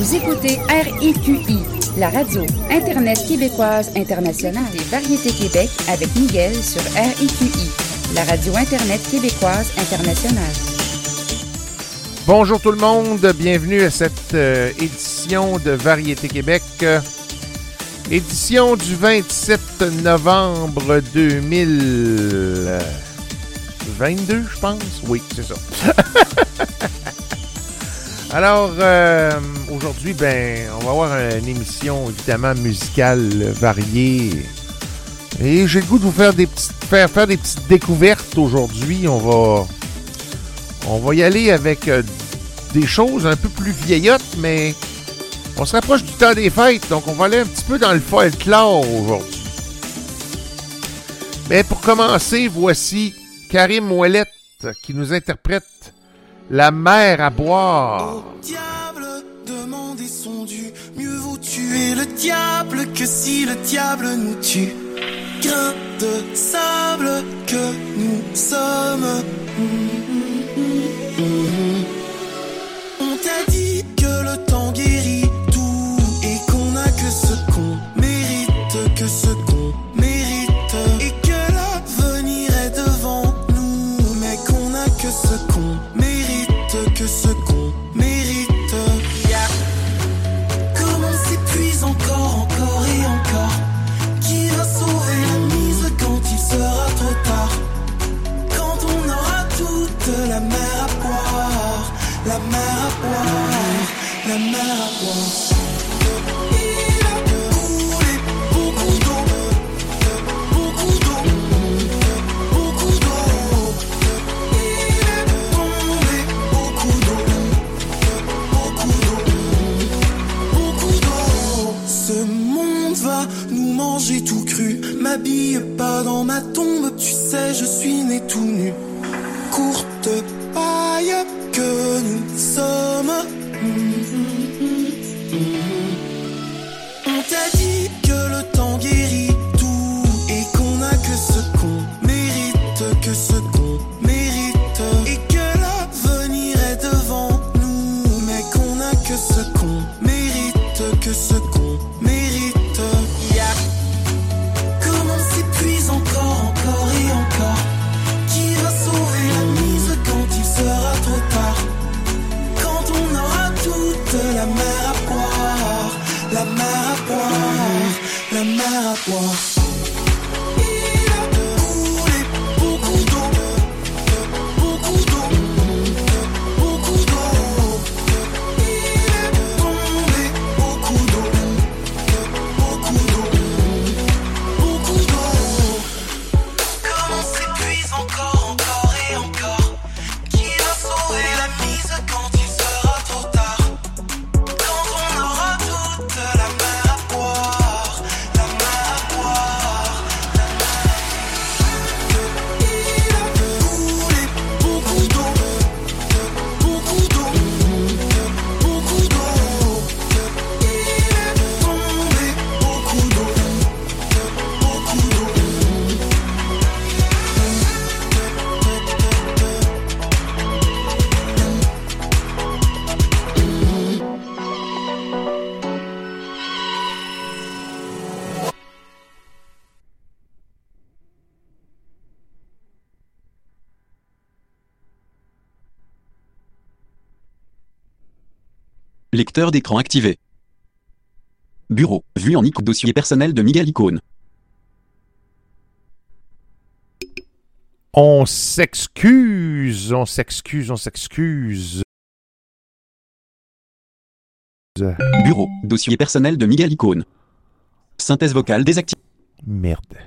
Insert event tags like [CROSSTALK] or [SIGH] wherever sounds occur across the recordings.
Vous écoutez RIQI, la radio Internet québécoise internationale des variétés Québec avec Miguel sur RIQI, la radio Internet québécoise internationale. Bonjour tout le monde, bienvenue à cette euh, édition de Variété Québec. édition du 27 novembre 2022, je pense. Oui, c'est ça. [LAUGHS] Alors, euh, aujourd'hui, ben, on va avoir une émission évidemment musicale variée. Et j'ai le goût de vous faire des petites, faire, faire des petites découvertes aujourd'hui. On va, on va y aller avec euh, des choses un peu plus vieillottes, mais on se rapproche du temps des fêtes, donc on va aller un petit peu dans le folklore aujourd'hui. Mais pour commencer, voici Karim Ouellet qui nous interprète La mer à boire. Au diable, demandez son dû. Mieux vaut tuer le diable que si le diable nous tue. Grain de sable que nous sommes. On M'habille pas dans ma tombe, tu sais, je suis né tout nu. Courte paille que nous sommes. Mer Lecteur d'écran activé. Bureau, vue en icône dossier personnel de Miguel Icône. On s'excuse, on s'excuse, on s'excuse. Bureau, dossier personnel de Miguel Icône. Synthèse vocale désactivée. Merde.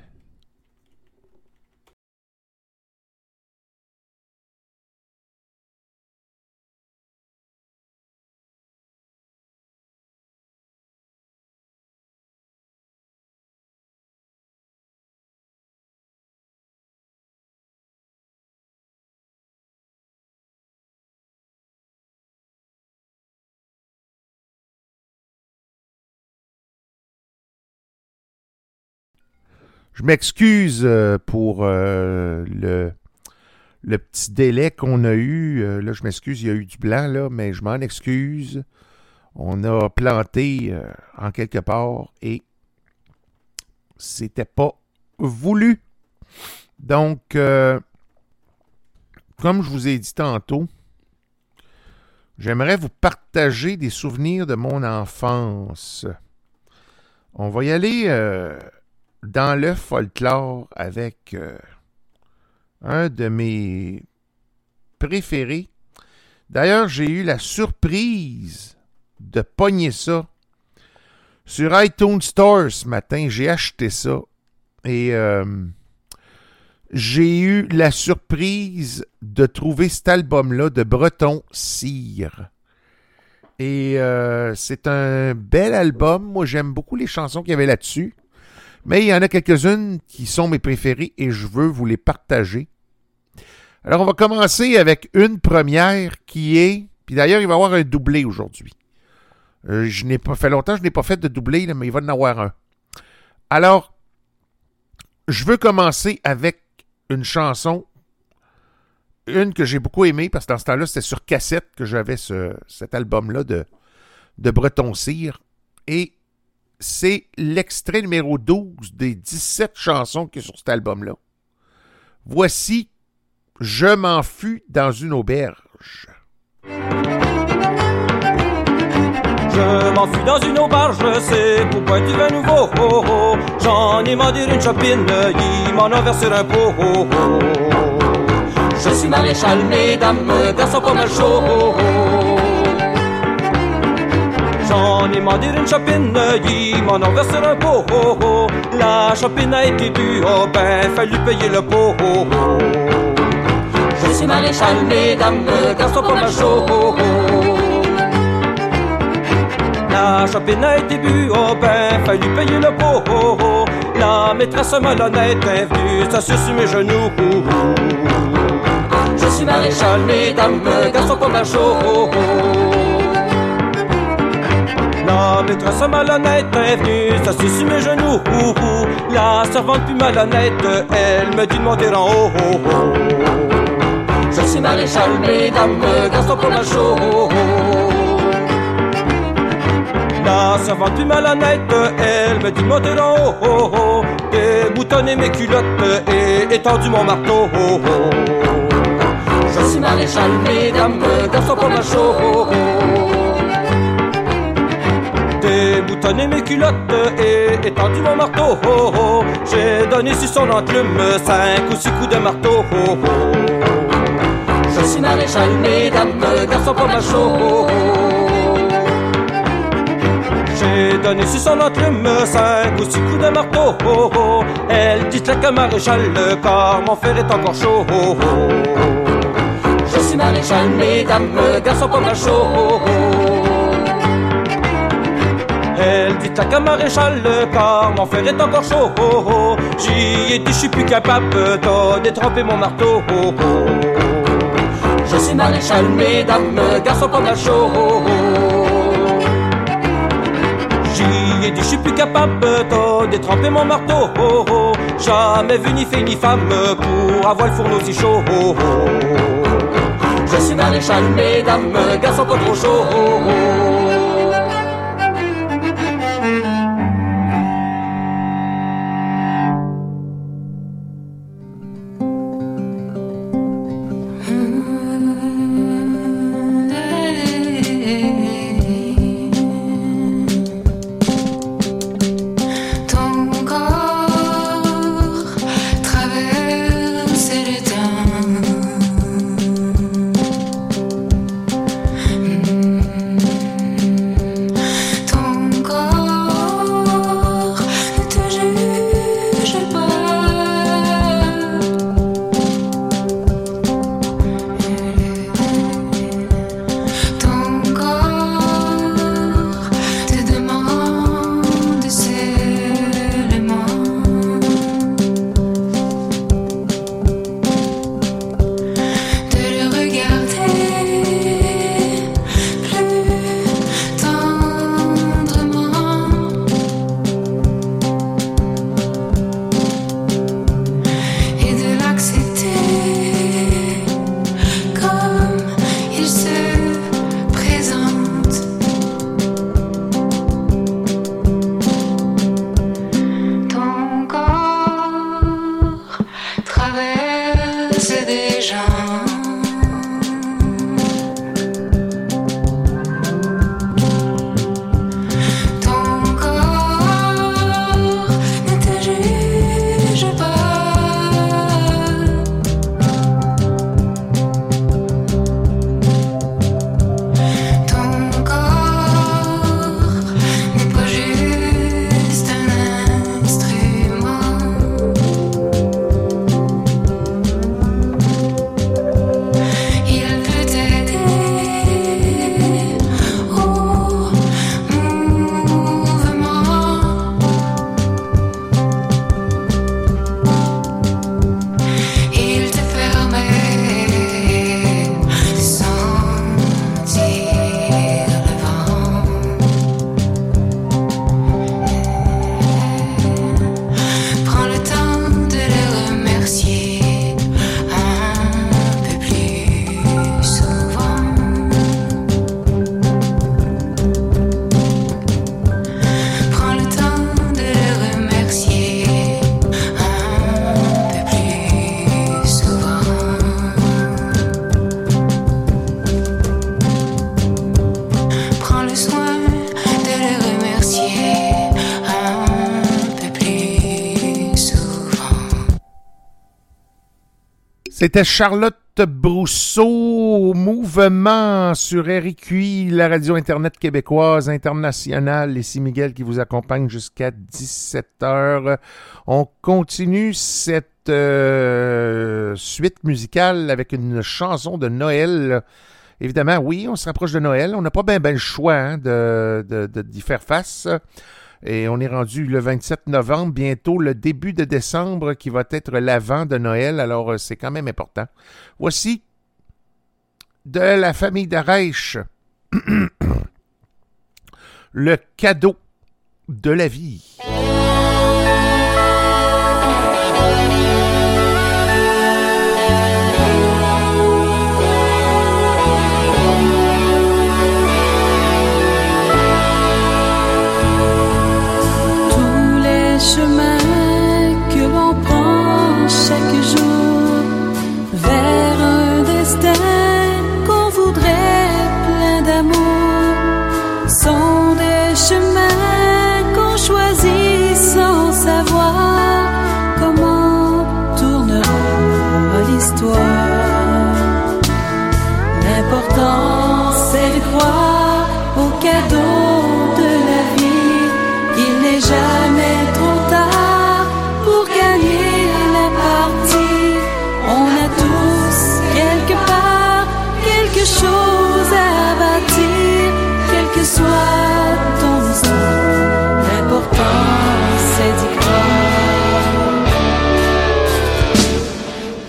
Je m'excuse euh, pour euh, le, petit délai qu'on a eu. Euh, là, je m'excuse, il y a eu du blanc, là, mais je m'en excuse. On a planté en quelque part et c'était pas voulu. Donc, comme je vous ai dit tantôt, j'aimerais vous partager des souvenirs de mon enfance. On va y aller dans le folklore avec euh, un de mes préférés. D'ailleurs, j'ai eu la surprise de pogner ça sur iTunes Store ce matin. J'ai acheté ça et euh, j'ai eu la surprise de trouver cet album-là de Breton Cire. Et euh, c'est un bel album. Moi, j'aime beaucoup les chansons qu'il y avait là-dessus. Mais il y en a quelques-unes qui sont mes préférées et je veux vous les partager. Alors, on va commencer avec une première qui est. Puis d'ailleurs, il va y avoir un doublé aujourd'hui. Euh, je n'ai pas fait longtemps, je n'ai pas fait de doublé, mais il va en avoir un. Alors, je veux commencer avec une chanson, une que j'ai beaucoup aimée, parce que dans ce temps-là, c'était sur cassette que j'avais ce, cet album-là de, de Breton Cire. Et c'est l'extrait numéro 12 des 17 chansons qui est sur cet album-là. Voici Je m'en fus dans une auberge. Je m'enfuis dans une auberge, c'est pourquoi tu veux nouveau? Oh, oh. J'en ai marre une chopine, il m'en a versé un pot. Oh, oh. Je suis maréchal, mesdames, garçon pas mal chaud. Ai marre une chopine, il m'en versé un pot. Oh, oh. La chopine a été due, oh ben, fallu payer le pot. Oh. Je suis maréchal, mesdames, garçon pas mal chaud. La chopine a été bu, oh ben, fallu payer le pot. La maîtresse malhonnête est venue s'asseoir sur mes genoux. Je suis maréchal, mesdames, garçon pas mal chaud. Oh, oh. La maîtresse malhonnête est venue s'asseoir sur mes genoux. Oh, oh. La servante plus malhonnête, elle me dit de monter en haut. Oh, oh. Je suis maréchal, mesdames, garçon pas mal chaud. Oh, oh. La servante plus malhonnête, elle me dit de monter en haut, oh, oh, déboutonner mes culottes et étendu mon marteau. Oh, oh. Je suis maréchal, mesdames, garçon pas mal chaud. Déboutonner mes culottes et étendu mon marteau. J'ai donné sur son enclume cinq ou six coups de marteau. Je suis maréchal, mesdames, garçon pas oh. J'ai donné sur son enclume cinq ou six coups de marteau. Elle dit que maréchal, car mon fer est encore chaud. Je suis maréchal, mesdames, garçon pas oh. Elle dit que maréchal, car mon fer est encore chaud. Oh, oh. J'y ai dit, je suis plus capable de détremper mon marteau. Oh, oh. Je suis maréchal, mesdames, garçon pas mal chaud. Oh, oh. J'y ai dit, je suis plus capable de détremper mon marteau. Oh, oh. Jamais vu ni fait ni femme pour avoir le fourneau si chaud. Oh, oh. Je suis maréchal, mesdames, garçon pas trop chaud. C'était Charlotte Brousseau, mouvement sur RQI, la radio Internet québécoise internationale. Ici Miguel qui vous accompagne jusqu'à 17h. On continue cette euh, suite musicale avec une chanson de Noël. Évidemment, oui, on se rapproche de Noël. On n'a pas bien ben le choix hein, de, de, de, d'y faire face. Et on est rendu le 27 novembre, bientôt le début de décembre qui va être l'avant de Noël, alors euh, c'est quand même important. Voici de la famille d'Arèche, [CLEARS THROAT] le cadeau de la vie.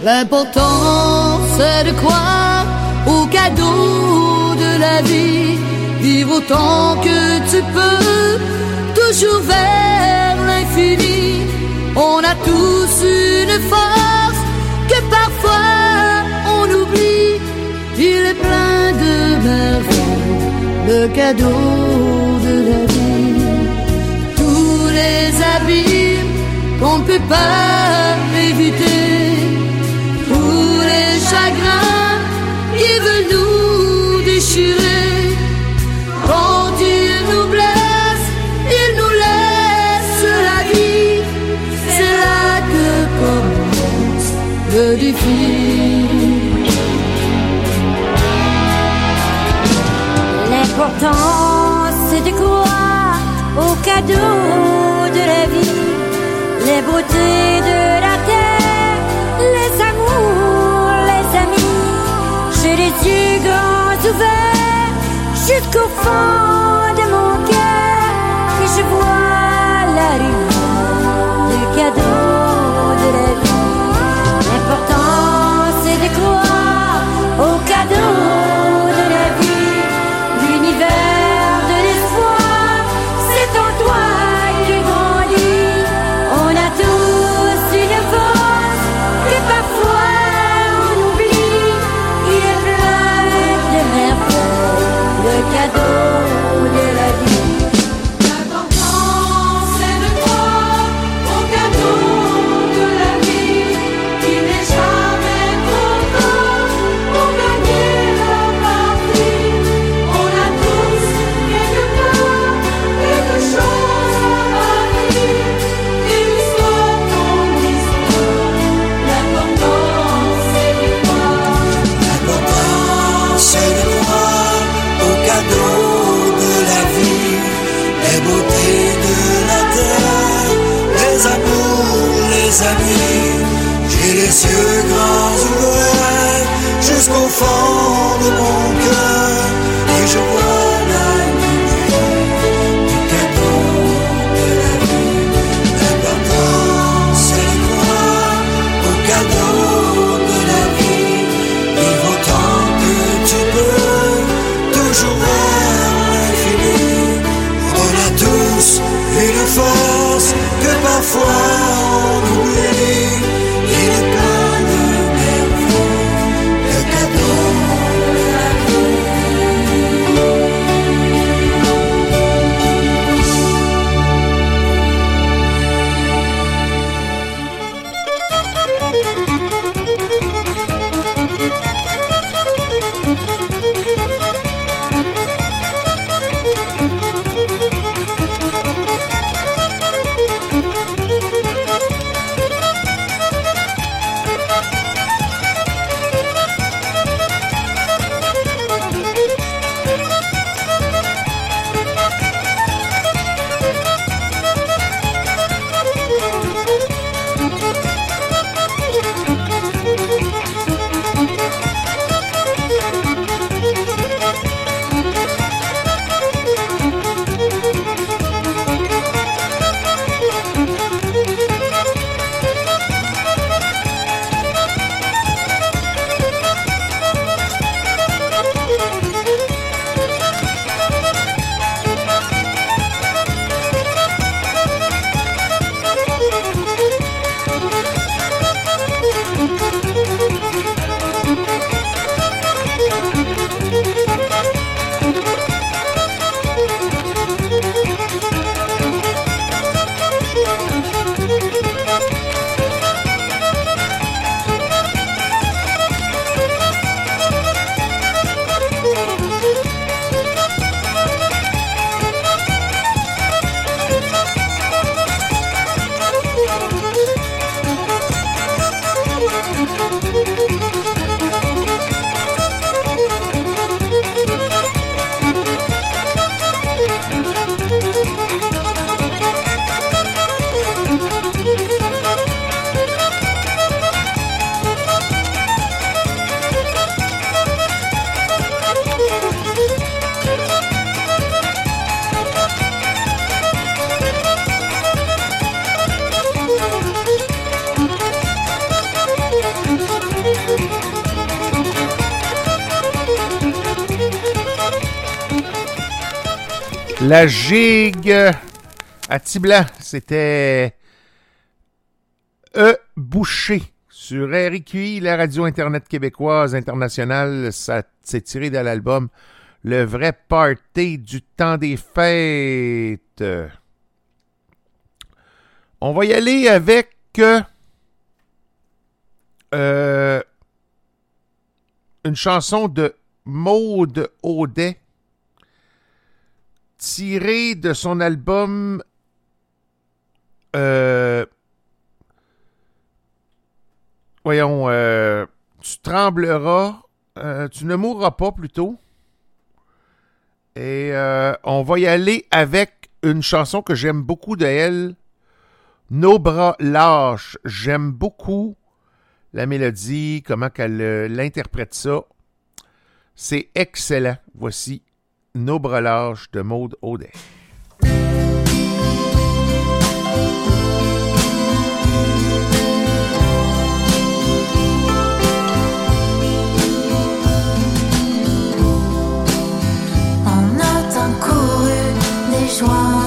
L'important c'est de croire au cadeau de la vie, vivre autant que tu peux, toujours vers l'infini. On a tous une force que parfois on oublie. Il est plein de merveilles, le cadeau de la vie. Tous les abîmes qu'on ne peut pas éviter de la vie, les beautés de la terre, les amours, les amis. J'ai les yeux grands ouverts jusqu'au fond La gigue à Tiblan, c'était E. Boucher sur RIQI, la radio Internet québécoise internationale. Ça s'est tiré de l'album Le vrai party du temps des fêtes. On va y aller avec euh, une chanson de Maude Audet tirée de son album euh, voyons euh, tu trembleras euh, tu ne mourras pas plutôt. Et on va y aller avec une chanson que j'aime beaucoup de elle Nos bras lâches. J'aime beaucoup la mélodie comment qu'elle l'interprète ça. C'est excellent. Voici Nos bras lâches de Maude Audet. On a tant couru des joies,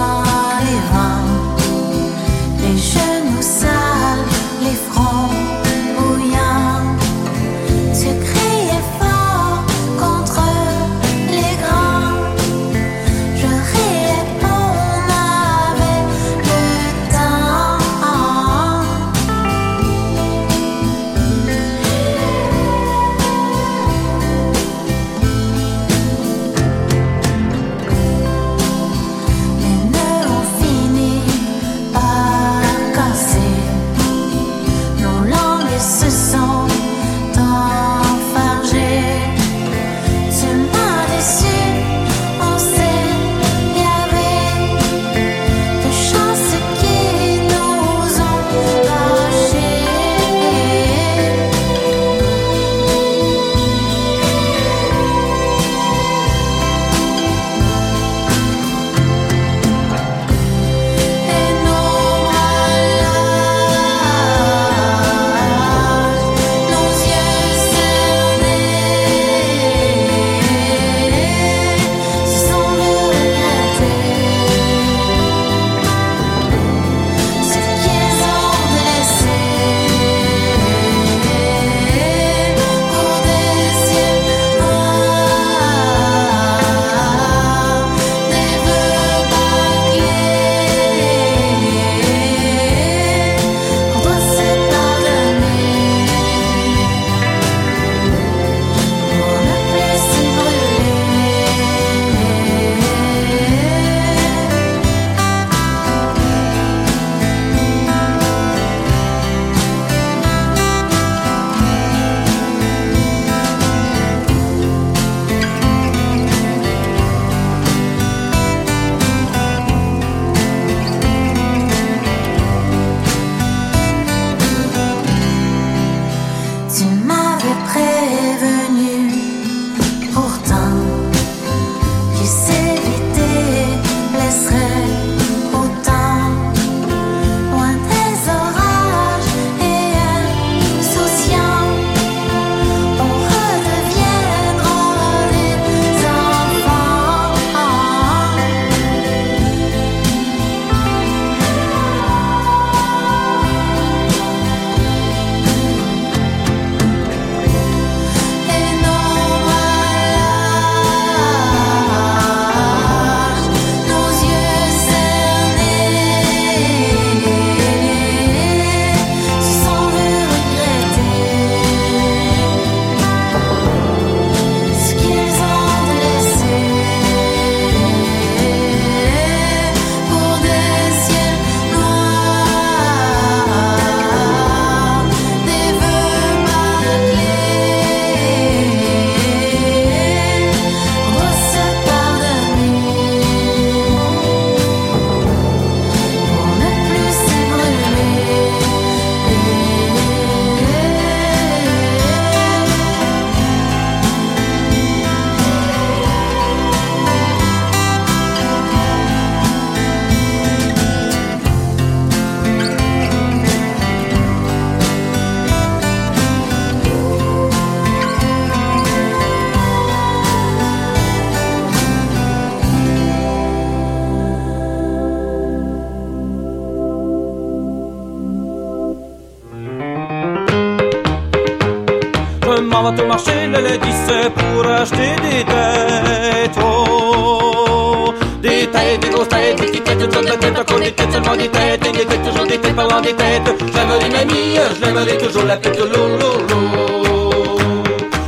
parlant des têtes. J'aimerais mamie, je l'aimerais toujours la tête l'eau,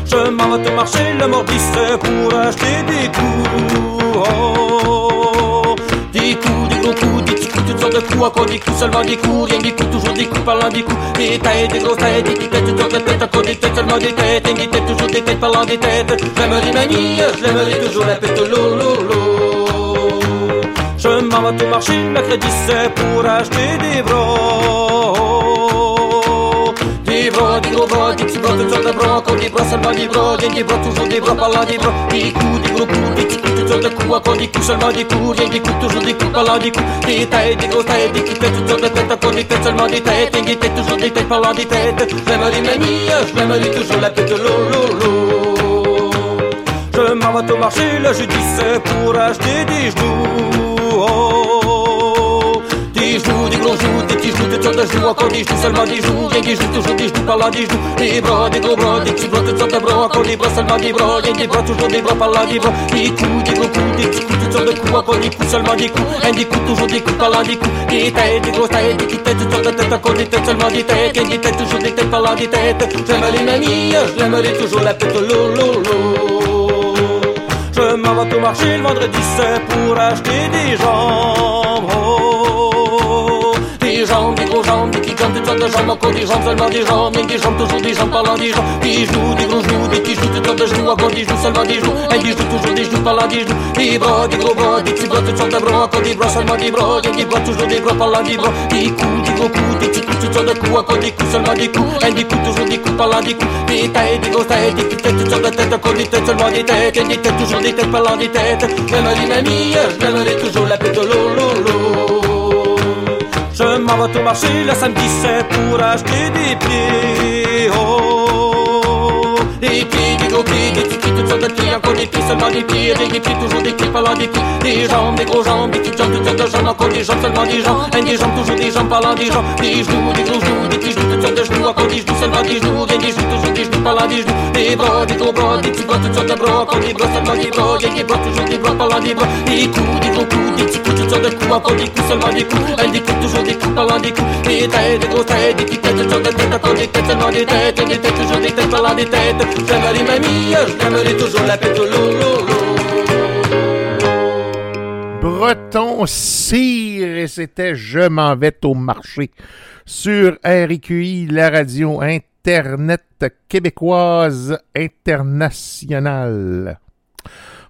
Je m'en vais te marcher le mardi c'est pour acheter des coups. Oh, des coups, des gros coups, des petits coups, toutes sortes de coups, encore des coups, seulement des coups, rien des coups, toujours des coups, parlant des coups, des têtes, des grosses têtes, des petites têtes, toutes sortes de têtes, encore des têtes, seulement des têtes, et des têtes, toujours des têtes, parlant des têtes. J'aimerais mamie, je l'aimerais toujours la tête l'eau, Vais te marcher mercredi c'est pour acheter des bras. Des bras, des gros bras, des petits bras, toutes sortes de bras, encore des bras, seulement des bras, rien des bras, toujours des bras, parlant des bras, des coups, des gros coups, des petits coups, toutes sortes de coups, encore des coups, seulement des coups, rien des coups, toujours des coups, parlant des coups, des têtes, des grosses têtes, des petites têtes, toutes sortes de têtes, encore des têtes, seulement des têtes, rien des têtes, toujours des têtes, parlant des têtes. J'aimerais mamie, je l'aimerais toujours la tête de l'eau. Je m'en vais au marché le jeudi c'est pour acheter des genoux. Oh, des genoux, des gros genoux, des petits genoux, toutes sortes de genoux, encore des genoux, seulement des genoux, rien des genoux, toujours des genoux, parlant des genoux, des bras, des gros bras, des petits bras, toutes sortes de bras, encore des bras, seulement des bras, rien des bras, toujours des bras, parlant des bras, des coups, des gros coups, des petits coups, toutes sortes de coups, encore des coups, seulement des coups, un des coups, toujours des coups, parlant des coups, des têtes, des grosses têtes, des petites têtes, toutes sortes de têtes, encore des têtes, seulement des têtes, un des têtes, toujours des têtes, parlant des têtes. J'aimerais mamie, je l'aimerais toujours la tête l'eau, l'eau, l'eau. Je m'en vais au marché le vendredi c'est pour acheter des jambes. Gros jambes, des toutes sortes de jambes, encore des jambes, seulement des jambes, que des jambes, toujours des jambes, parlant des jambes, des genoux, des gros genoux, des petits genoux, sortes de genoux, encore des genoux, seulement des genoux, un des genoux, toujours des genoux, parlant des genoux, des bras, des gros bras, des petits bras, toutes sortes de bras, encore des bras, seulement des bras, que des bras, toujours des bras, parlant des bras, des coups, des gros coups, des petits coups, de coups, encore des coups, seulement des coups, un des coups, toujours des coups, parlant des coups, des têtes, des grosses têtes, des petites têtes, têtes, encore des têtes, seulement des têtes, un des têtes, toujours des têtes, parlant des têtes. Toujours la tête de l'eau, l'eau, l'eau. M'en vais au marché le samedi c'est pour acheter des pieds. Oh, des pieds, des gros pieds, des petits pieds, toutes sortes de pieds, encore des pieds, seulement des pieds, des, des pieds, toujours des pieds, parlant des pieds, des jambes, des gros jambes, des petites jambes, toutes sortes de jambes, encore des jambes, seulement des jambes, un des jambes, toujours des jambes, parlant des jambes, des genoux, des gros genoux, des petits genoux, toutes sortes de genoux, encore des genoux, seulement des genoux, rien des genoux, toujours des genoux, parlant des genoux, des bras, des gros bras, des petits bras, toutes sortes de bras, encore des bras, seulement des bras, rien des bras, toujours des bras, parlant des bras, des coups, des gros coups, des petits coups, toutes sortes de coups, encore des coups, seulement des coups, un des coups, toujours des coups, parlant des coups, des têtes, des grosses têtes, des petites têtes, toutes sortes de têtes, encore des têtes, seulement des têtes, des têtes, toujours des têtes, parlant des têtes. J'aimerais mamie, je l'aimerais toujours la. Breton Cire et c'était Je m'en vais au marché sur RIQI, la radio Internet québécoise internationale.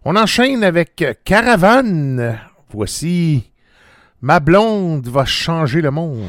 On enchaîne avec Caravane. Voici Ma blonde va changer le monde.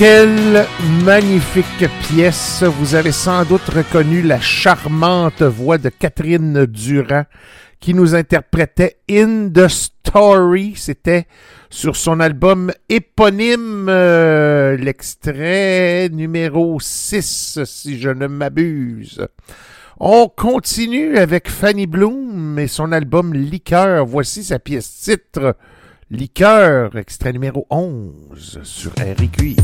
Quelle magnifique pièce. Vous avez sans doute reconnu la charmante voix de Catherine Durand qui nous interprétait In the Story. C'était sur son album éponyme, euh, l'extrait numéro 6, si je ne m'abuse. On continue avec Fanny Bloom et son album Liqueur. Voici sa pièce titre Liqueur, extrait numéro 11 sur RQI.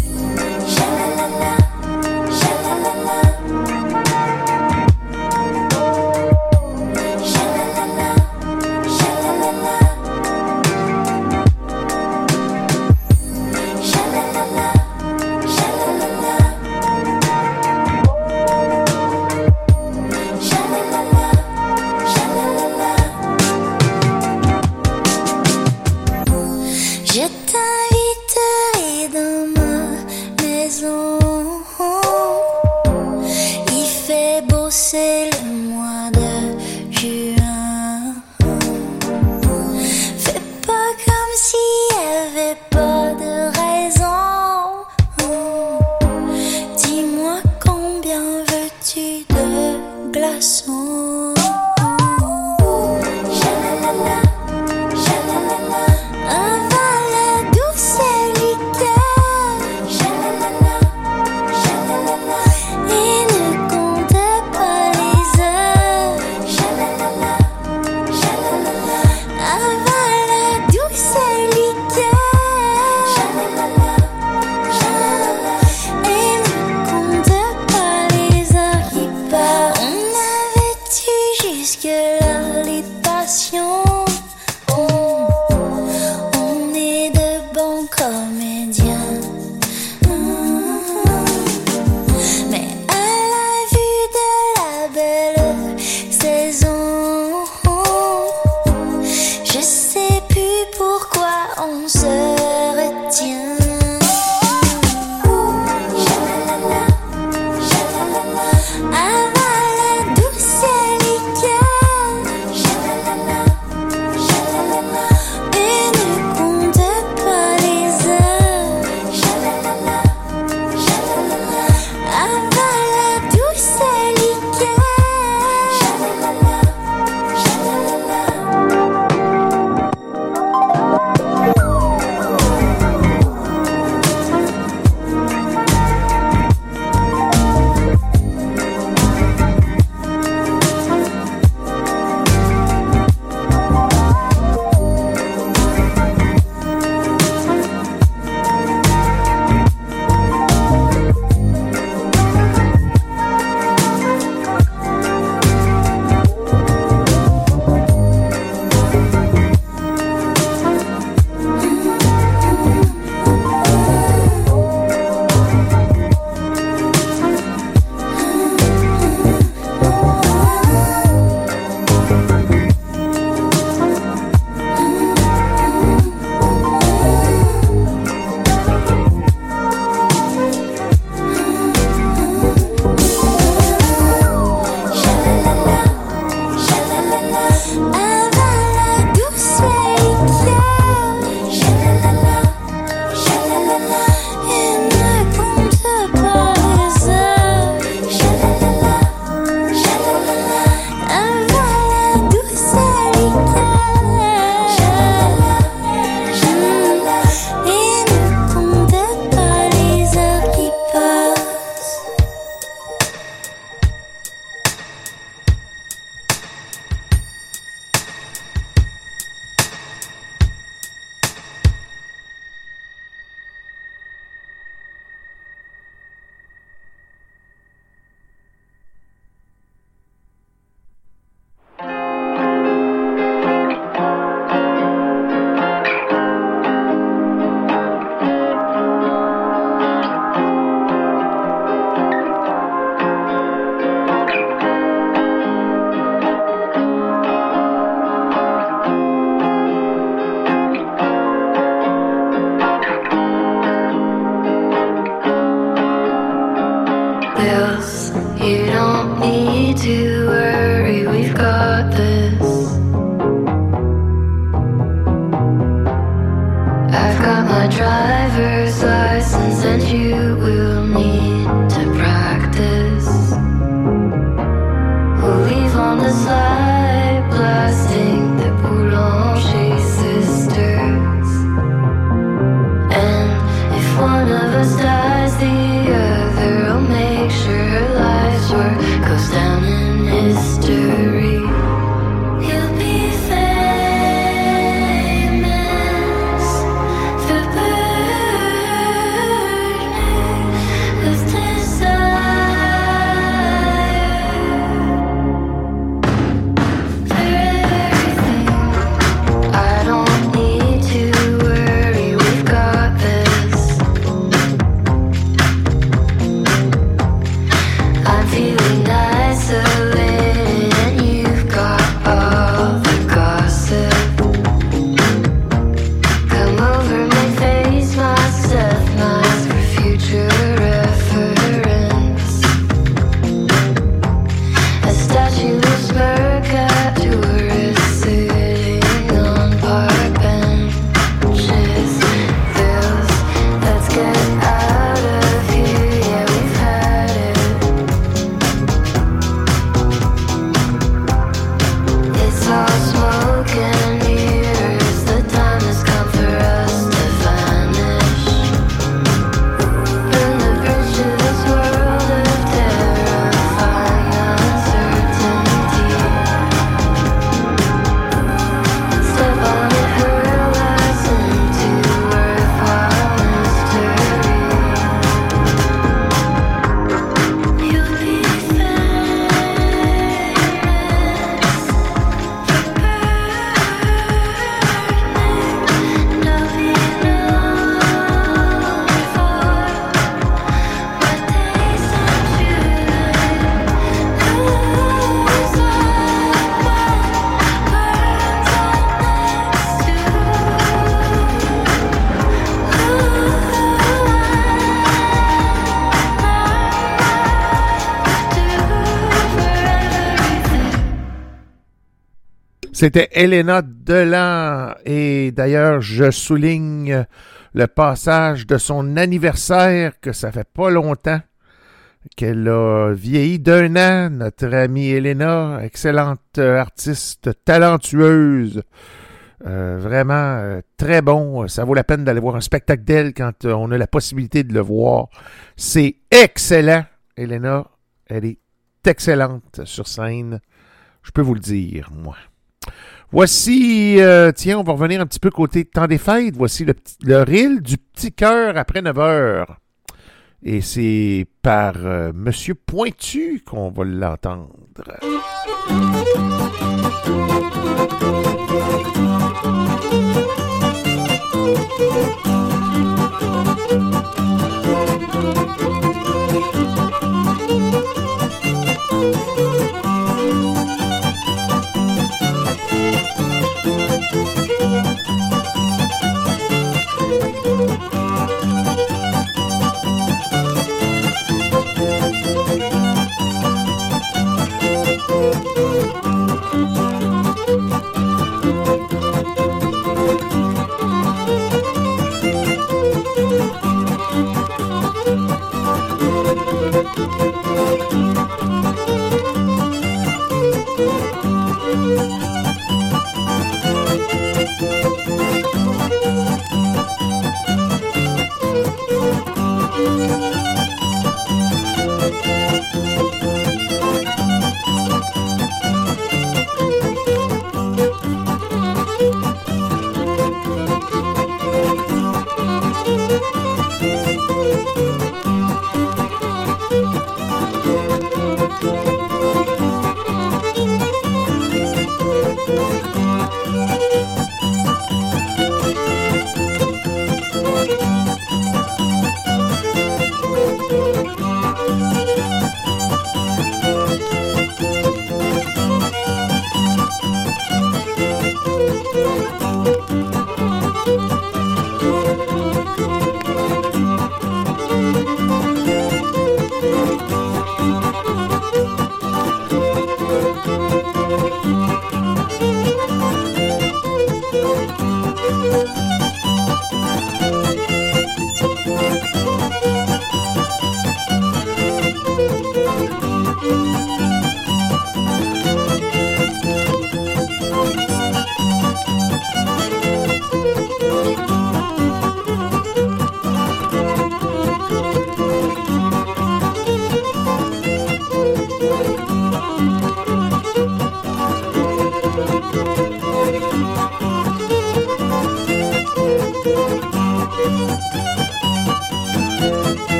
C'était Elena Delan. Et d'ailleurs, je souligne le passage de son anniversaire, que ça fait pas longtemps qu'elle a vieilli d'un an, notre amie Elena, excellente artiste, talentueuse, euh, vraiment euh, très bon. Ça vaut la peine d'aller voir un spectacle d'elle quand euh, on a la possibilité de le voir. C'est excellent, Elena. Elle est excellente sur scène. Je peux vous le dire, moi. Voici, tiens, on va revenir un petit peu côté temps des fêtes. Voici le, le du petit cœur après 9 heures. Et c'est par euh, Monsieur Pointu qu'on va l'entendre.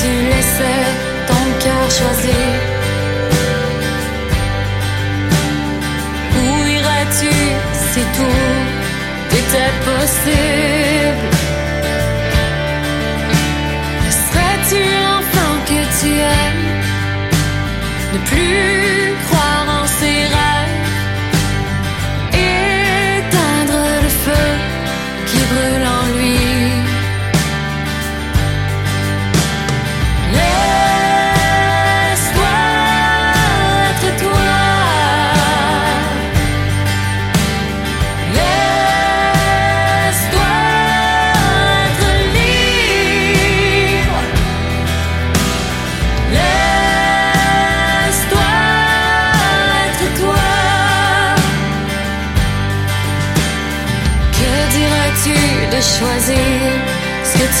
tu laissais ton cœur choisir. Où irais-tu si tout était possible? Serais-tu l'enfant que tu aimes Ne plus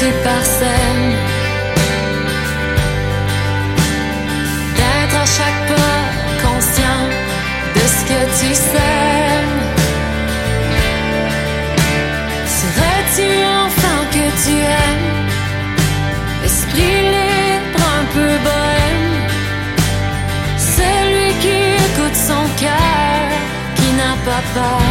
tu parsèmes? D'être à chaque pas conscient de ce que tu sèmes. Serais-tu enfant que tu aimes? Esprit libre, un peu bohème. Celui qui écoute son cœur, qui n'a pas peur.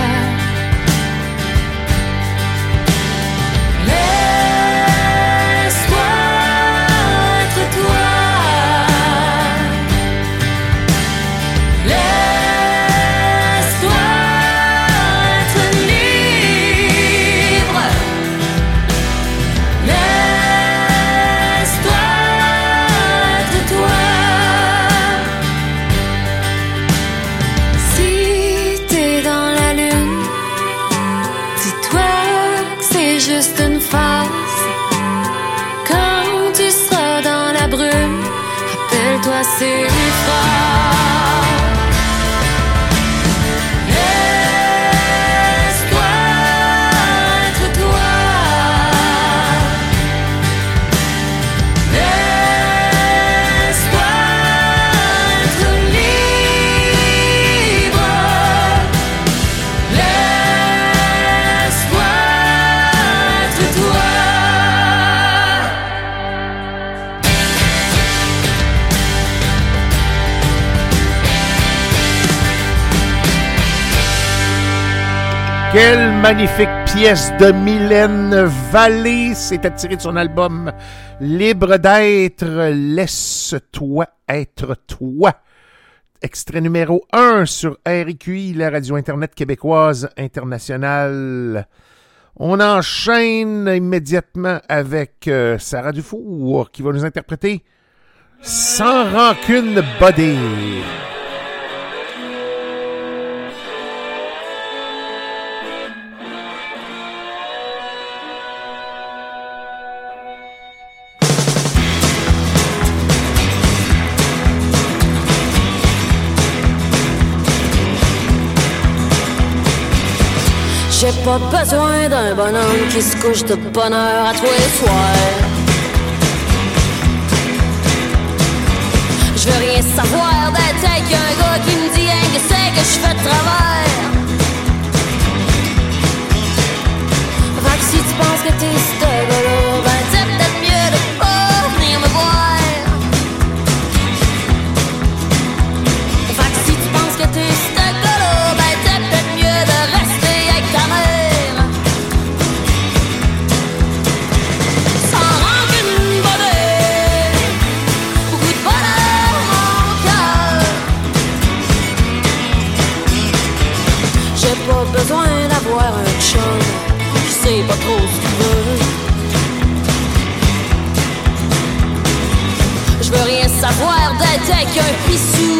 Magnifique pièce de Mylène Vallée. C'était tiré de son album Libre d'être, laisse-toi être toi. Extrait numéro 1 sur RQI, la radio Internet québécoise internationale. On enchaîne immédiatement avec euh, Sarah Dufour qui va nous interpréter Sans rancune body. J'ai pas besoin d'un bonhomme qui se couche de bonheur à tous les soirs. Je veux rien savoir d'être avec un gars qui me dit que c'est que je fais de travers? Fait que si tu penses que t'es ce ta gueule, pissou.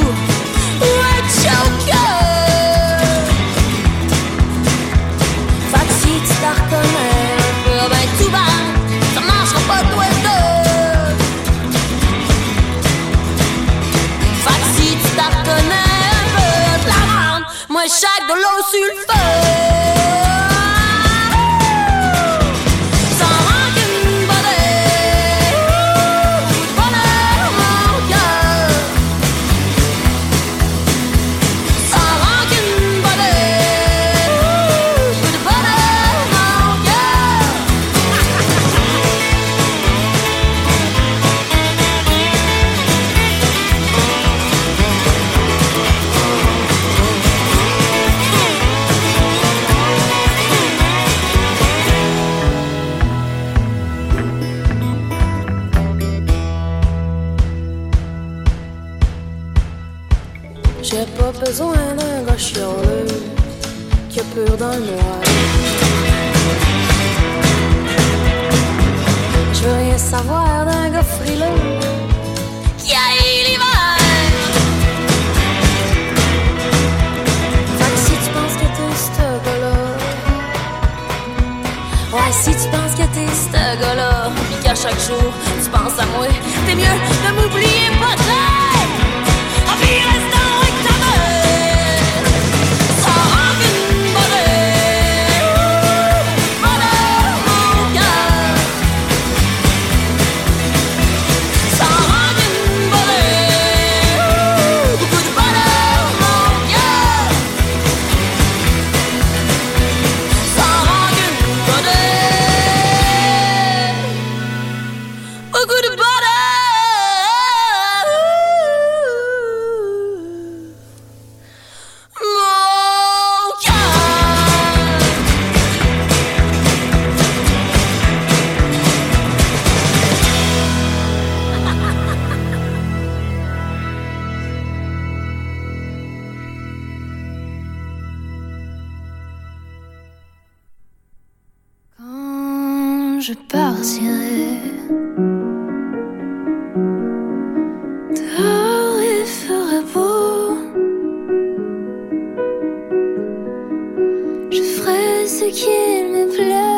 Ce qu'il me plaît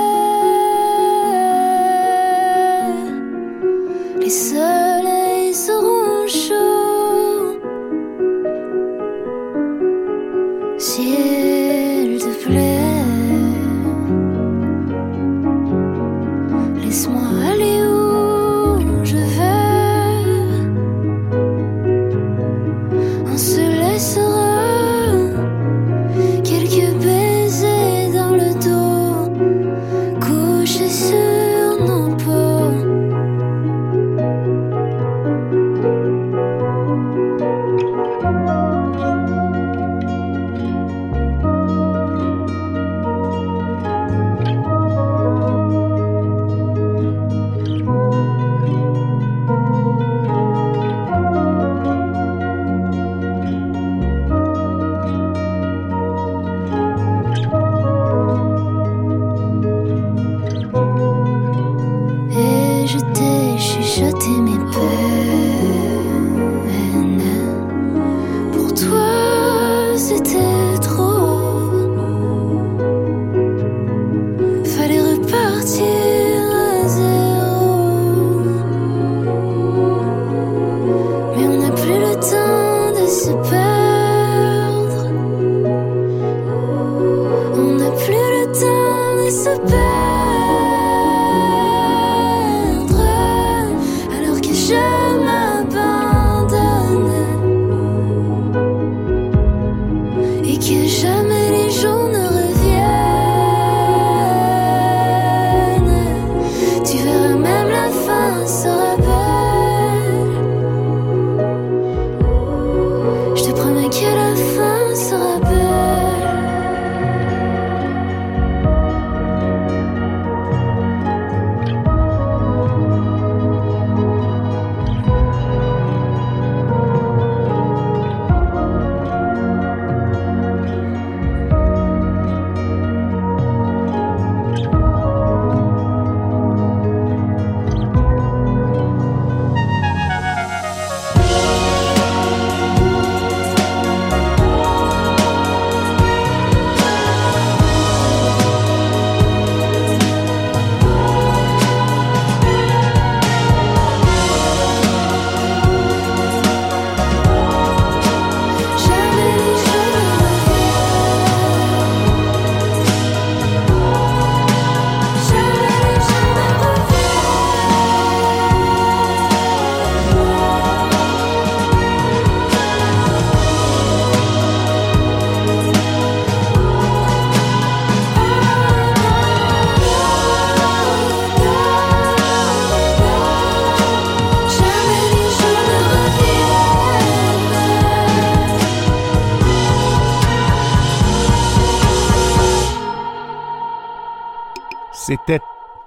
C'était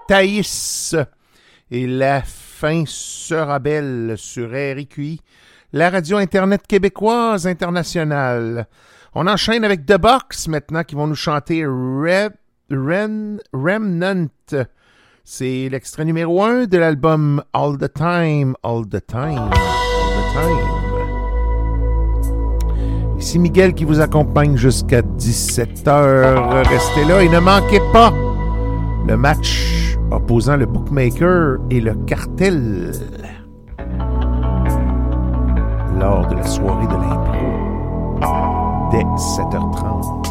Thaïs et la fin sera belle sur RQI, la radio Internet québécoise internationale. On enchaîne avec The Box maintenant qui vont nous chanter Remnant. C'est l'extrait numéro 1 de l'album All the Time, All the Time, All the Time. Ici Miguel qui vous accompagne jusqu'à 17h. Restez là et ne manquez pas le match opposant le bookmaker et le cartel lors de la soirée de l'impro dès 7h30.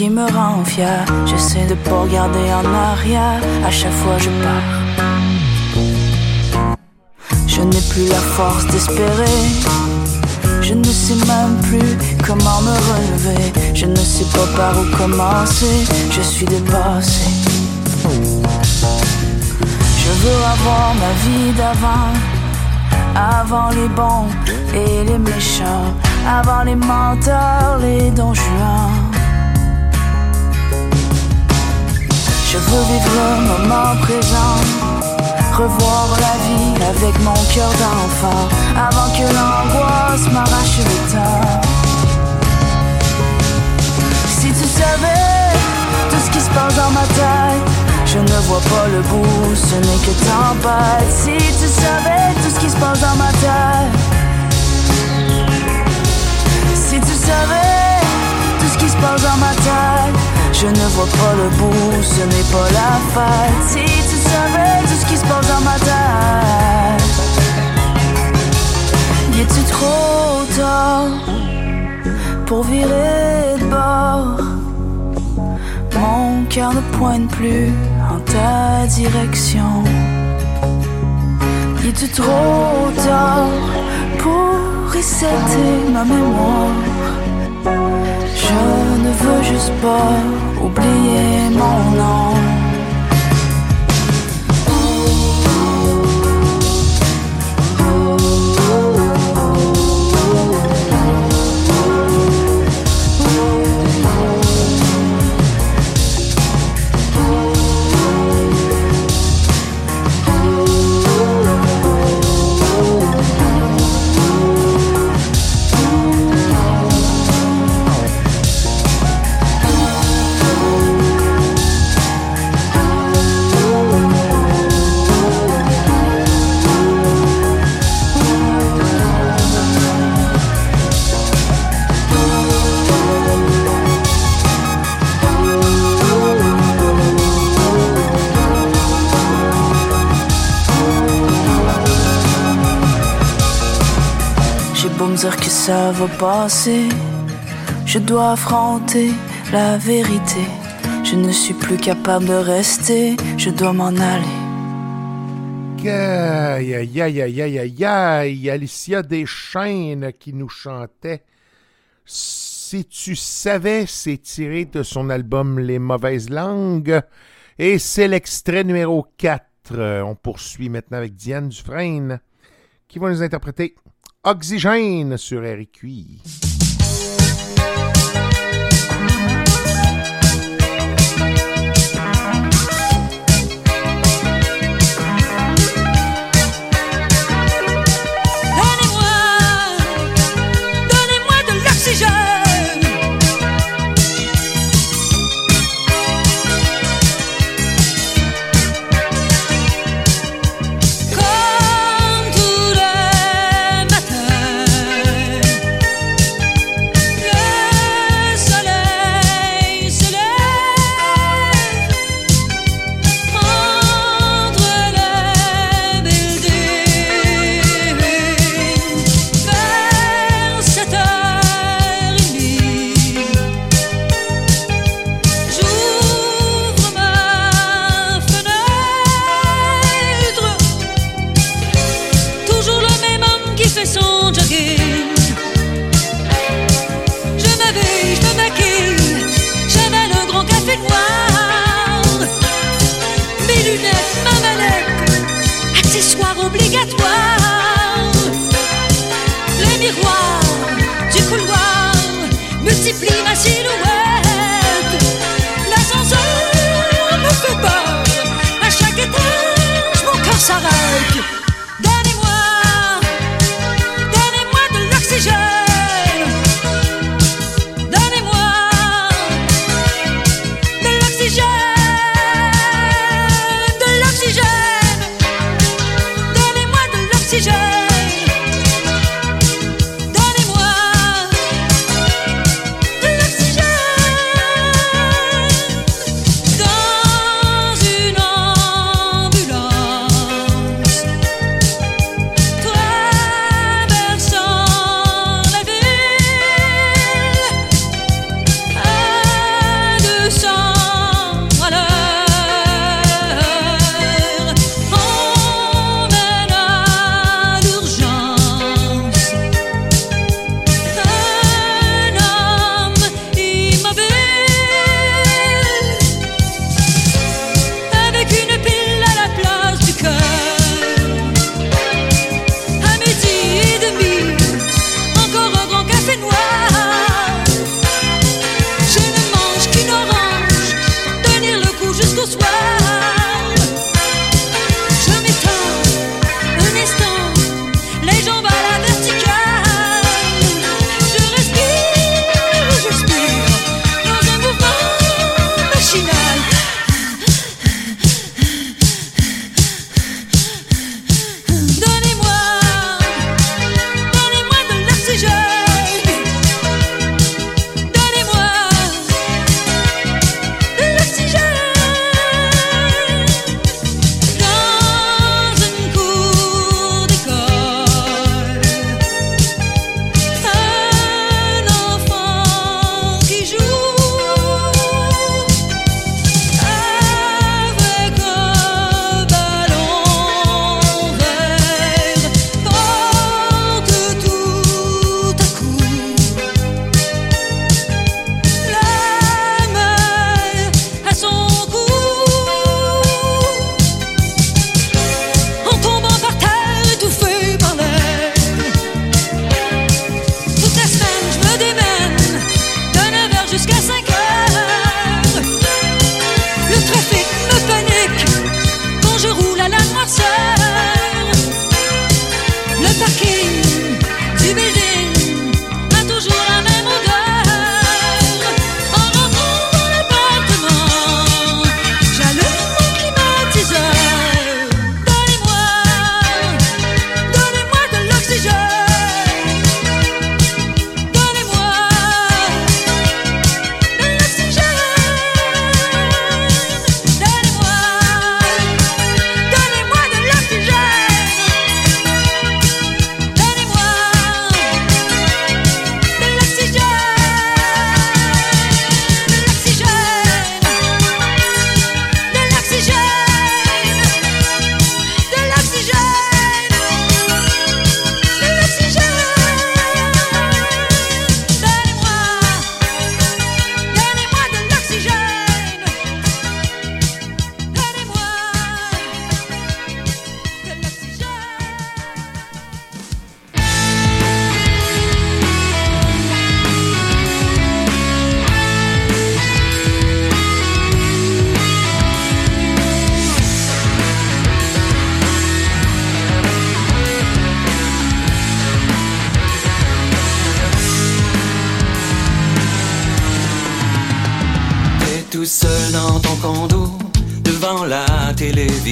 Qui me rend fier. J'essaie de pas regarder en arrière. À chaque fois je pars. Je n'ai plus la force d'espérer. Je ne sais même plus comment me relever. Je ne sais pas par où commencer. Je suis dépassé. Je veux avoir ma vie d'avant. Avant les bons et les méchants, avant les menteurs, les donjons. Veux vivre le moment présent, revoir la vie avec mon cœur d'enfant, avant que l'angoisse m'arrache le temps. Si tu savais tout ce qui se passe dans ma tête, je ne vois pas le bout, ce n'est que tempête. Si tu savais tout ce qui se passe dans ma tête, si tu savais tout ce qui se passe dans ma tête, je ne vois pas le bout, ce n'est pas la fête. Si tu savais tout ce qui se passe dans ma tête, y tu trop tard pour virer de bord? Mon cœur ne pointe plus en ta direction. Il est trop tard pour resetter ma mémoire? Je ne veux juste pas oublier mon nom. Dire que ça va passer, je dois affronter la vérité. Je ne suis plus capable de rester, je dois m'en aller. Aïe, aïe, aïe, aïe, aïe, aïe, Alicia Deschaines qui nous chantait. Si tu savais, c'est tiré de son album Les mauvaises langues. Et c'est l'extrait numéro 4. Euh, On poursuit maintenant avec Diane Dufresne qui va nous interpréter Oxygène sur RQI.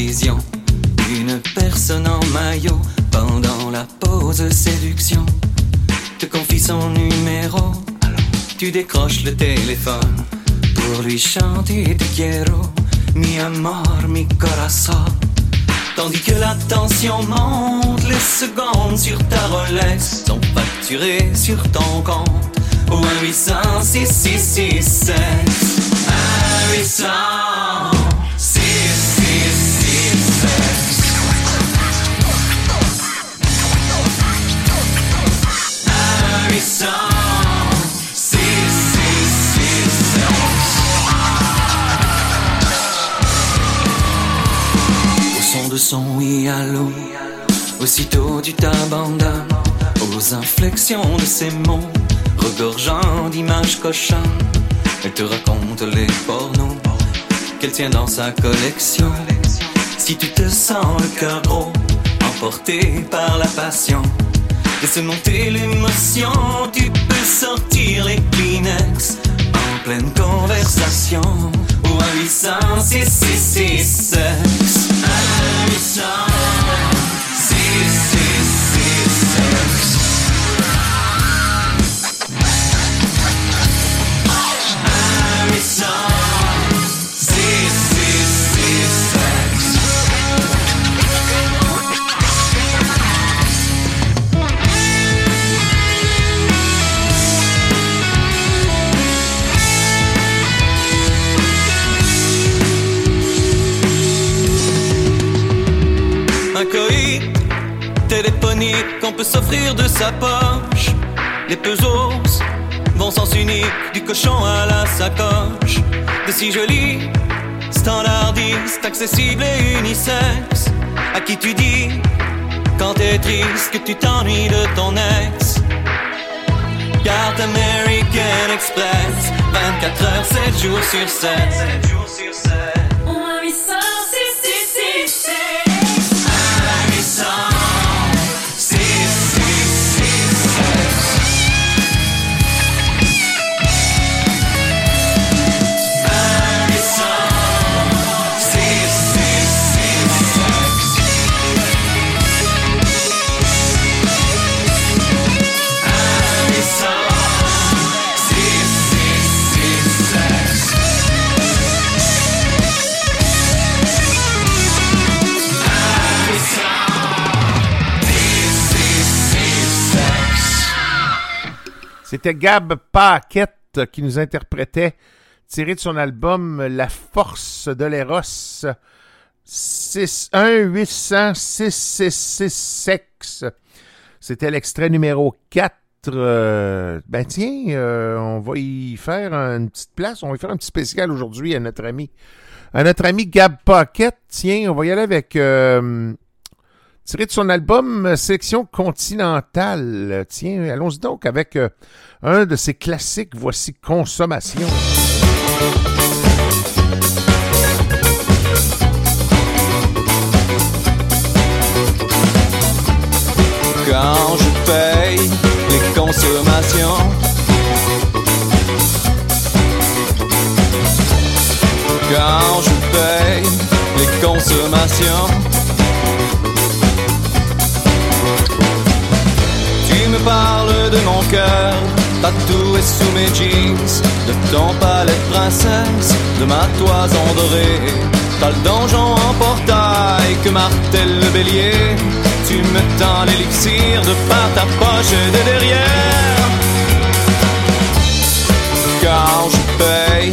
Une personne en maillot pendant la pause séduction. Te confie son numéro. Tu décroches le téléphone pour lui chanter de quiero, mi amor, mi corazón. Tandis que la tension monte, les secondes sur ta Rolex sont facturées sur ton compte au 1 800 666 Au son et à l'eau. Aussitôt tu t'abandonnes aux inflexions de ces mots, regorgeant d'images cochonnes. Elle te raconte les pornos qu'elle tient dans sa collection. Si tu te sens le cœur emporté par la passion laisse monter l'émotion, tu peux sortir les Kleenex en pleine conversation. Ou un 800 666 Un 800 peut s'offrir de sa poche. Les pesos vont sens unique, du cochon à la sacoche. De si joli, standardiste, accessible et unisexe. À qui tu dis, quand t'es triste, que tu t'ennuies de ton ex? Carte American Express, 24 heures, 7 jours sur 7. 7 jours sur 7. C'était Gab Paquette qui nous interprétait, tiré de son album La Force de l'Eros. 1-800-666-6. C'était l'extrait numéro 4. Euh, ben tiens, euh, on va y faire une petite place, on va y faire un petit spécial aujourd'hui à notre ami. À notre ami Gab Paquette. Tiens, on va y aller avec euh, tiré de son album euh, Sélection continentale. Tiens, allons-y donc avec euh, un de ses classiques. Voici Consommation. Quand je paye les consommations Quand je paye les consommations me parles de mon cœur. Tatoué sous mes jeans. De ton palais de princesse, de ma toison dorée T'as le donjon en portail que martèle le bélier. Tu me tends l'élixir de par ta poche de derrière. Quand je paye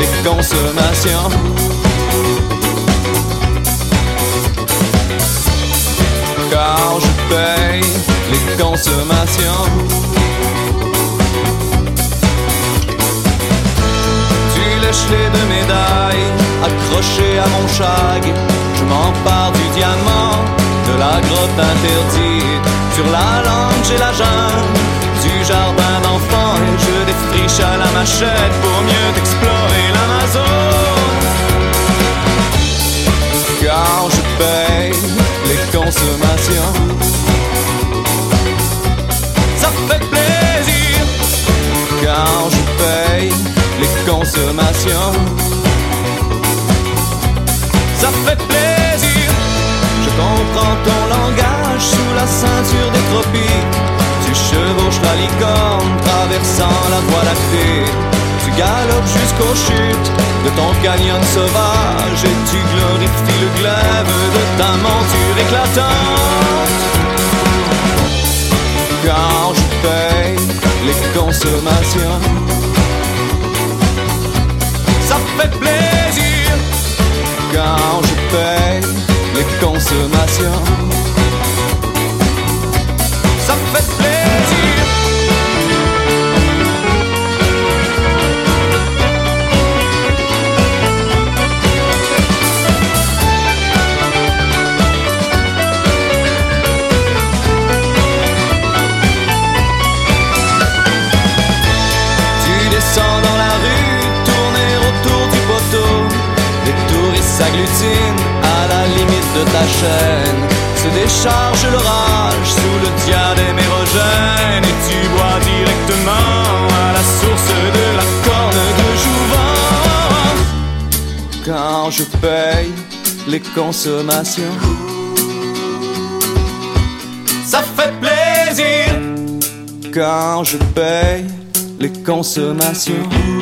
les consommations. Quand je paye les consommations Tu lèches les deux médailles accrochées à mon shag. Je m'empare du diamant, de la grotte interdite. Sur la langue, j'ai la jungle du jardin d'enfants. Je défriche à la machette pour mieux explorer l'Amazon. Quand je paye les consommations, les consommations, ça fait plaisir. Je comprends ton langage sous la ceinture des tropiques. Tu chevauches la licorne traversant la voie lactée. Tu galopes jusqu'aux chutes de ton canyon sauvage et tu glorifies le glaive de ta monture éclatante. Quand je paye les consommations, ça fait plaisir. Quand je paye les consommations, ça fait plaisir. À la limite de ta chaîne. Se décharge l'orage sous le diadème érogène et tu bois directement à la source de la corne de Jouvin. Quand je paye les consommations, ça fait plaisir. Quand je paye les consommations.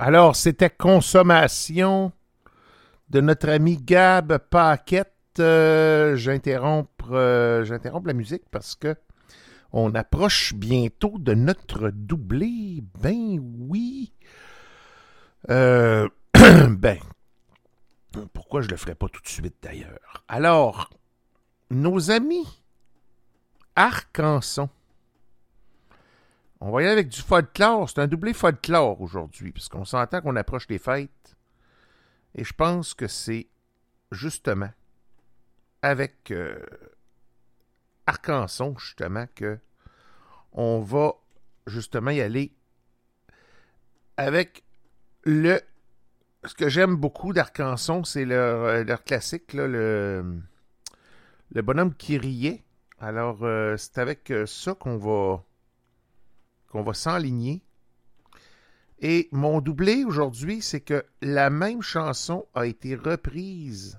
Alors, c'était Consommation de notre ami Gab Paquette. Euh, J'interromps euh, j'interromps la musique parce que on approche bientôt de notre doublé. Ben oui. Euh, [CLEARS THROAT] ben, pourquoi je le ferai pas tout de suite d'ailleurs? Alors, nos amis Arcanson. On va y aller avec du folklore. C'est un doublé folklore aujourd'hui, puisqu'on s'entend qu'on approche des fêtes. Et je pense que c'est justement avec euh, Arcanson, justement, que on va justement y aller avec le. Ce que j'aime beaucoup d'Arcanson, c'est leur, euh, leur classique, là, le, le bonhomme qui riait. Alors, euh, c'est avec euh, ça qu'on va qu'on va s'enligner. Et mon doublé aujourd'hui, c'est que la même chanson a été reprise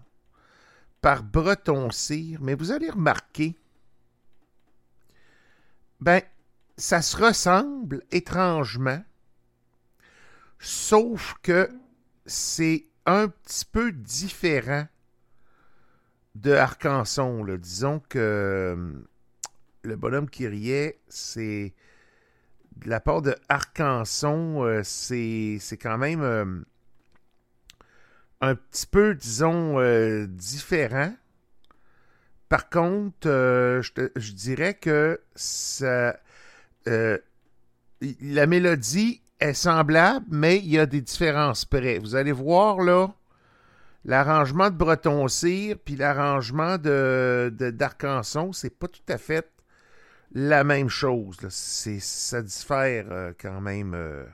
par Breton Cyr, mais vous allez remarquer, ben, ça se ressemble étrangement, sauf que c'est un petit peu différent de Arcanson. Disons que euh, le bonhomme qui riait, c'est la part de Arcanson, euh, c'est, quand même euh, un petit peu, disons, euh, différent. Par contre, je, dirais que la mélodie est semblable, mais il y a des différences près. Vous allez voir là, l'arrangement de Breton Cyr puis l'arrangement de, d'Arcanson, c'est pas tout à fait la même chose. ça diffère euh, quand même. euh,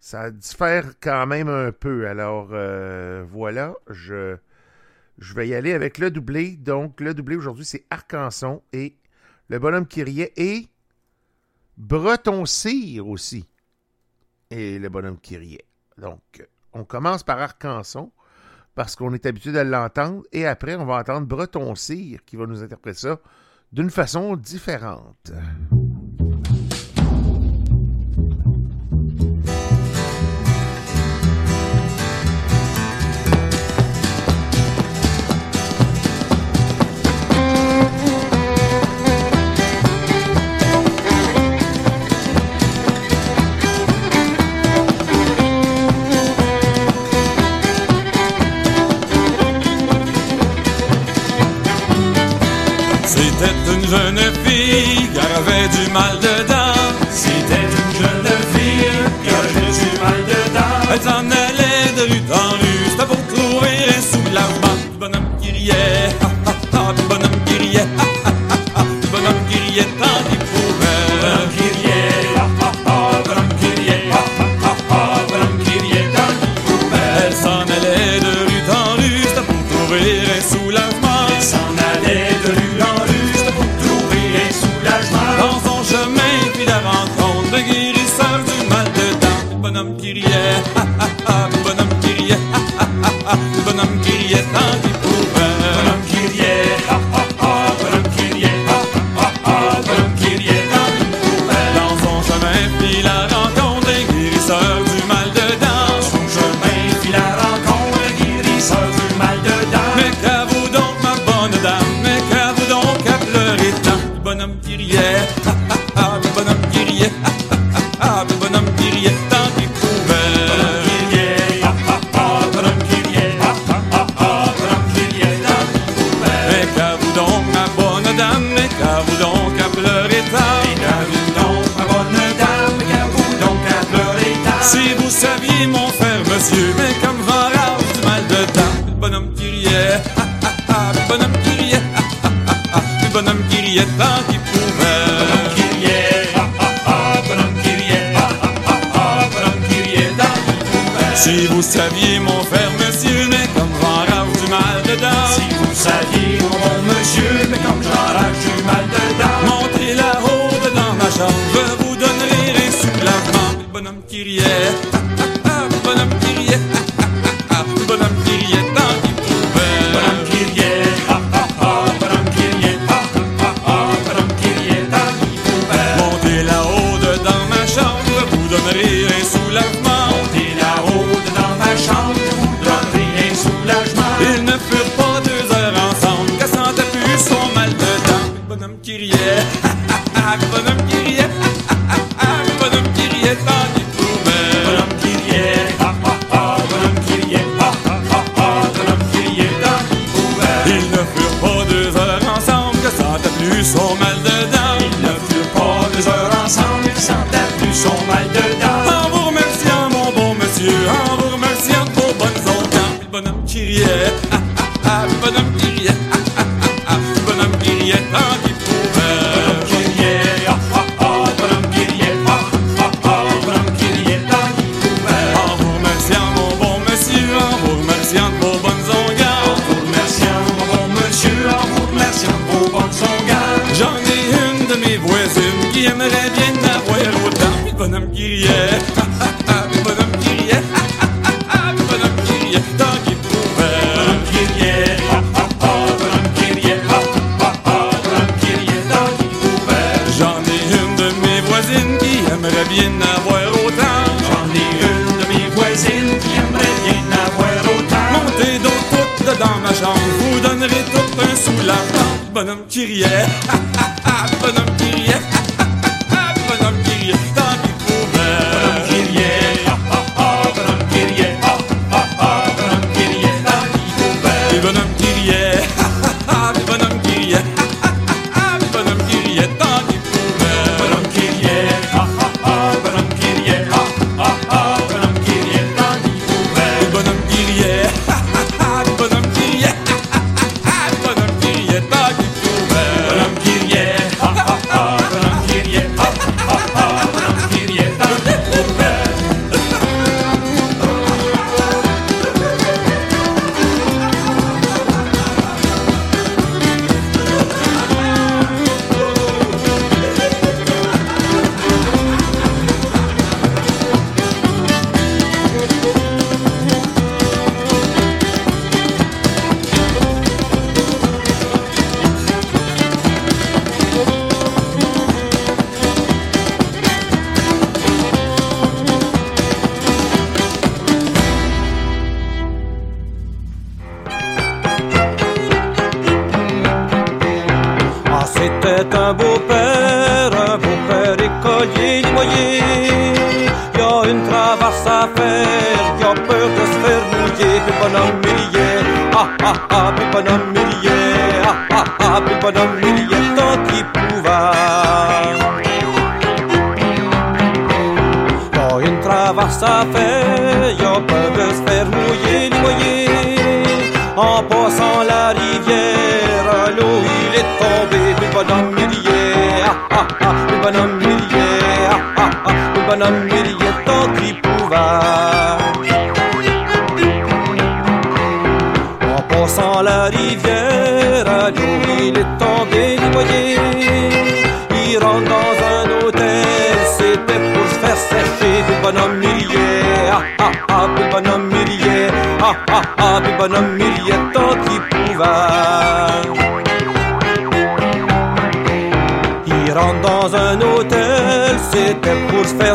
ça diffère quand même un peu. Alors euh, voilà, je, je vais y aller avec le doublé. Donc le doublé aujourd'hui, c'est Arcanson et le bonhomme qui riait et Breton Cyr aussi. Et le bonhomme qui riait. Donc on commence par Arcanson parce qu'on est habitué de l'entendre et après on va entendre Breton Cyr qui va nous interpréter ça d'une façon différente. C'était une jeune fille qui avait du mal dedans. C'était une jeune fille qui avait du mal dedans. Elle s'en allait de rue en rue, c'était pour trouver un soulagement. Du bonhomme qui riait, ha ha ha, du bonhomme qui riait, ha ha, ha, du bonhomme qui riait tant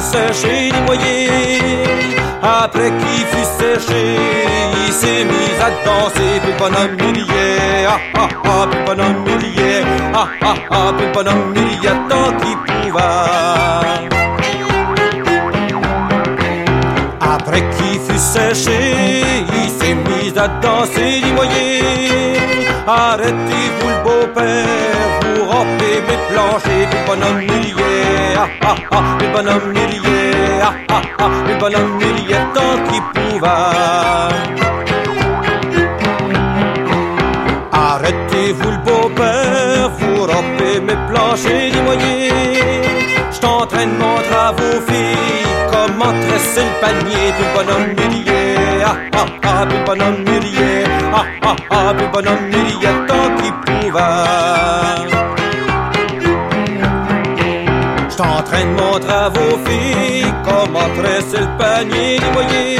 séché, noyé. Après qu'il fut séché, il s'est mis à danser. Pipanam millier, ah ah ah, pipanam ah ah ah, pipanam tant qu'il pouvait. Après qu'il fut séché, il s'est mis à danser, dis-moi, arrêtez-vous le beau mais de plancher, du bonhomme millier, ah ah ah, bonhomme millier, ah ah ah, bonhomme millier, tant qu'il pouvait. Arrêtez-vous le beau-père, vous rampez mes planchers, dis-moyez, je t'entraîne mon travaux, fille, comment tresser le panier, du bonhomme millier, ah ah ah, bonhomme millier, ah ah ah, du bonhomme millier. vos filles comment tresser le panier du moyer.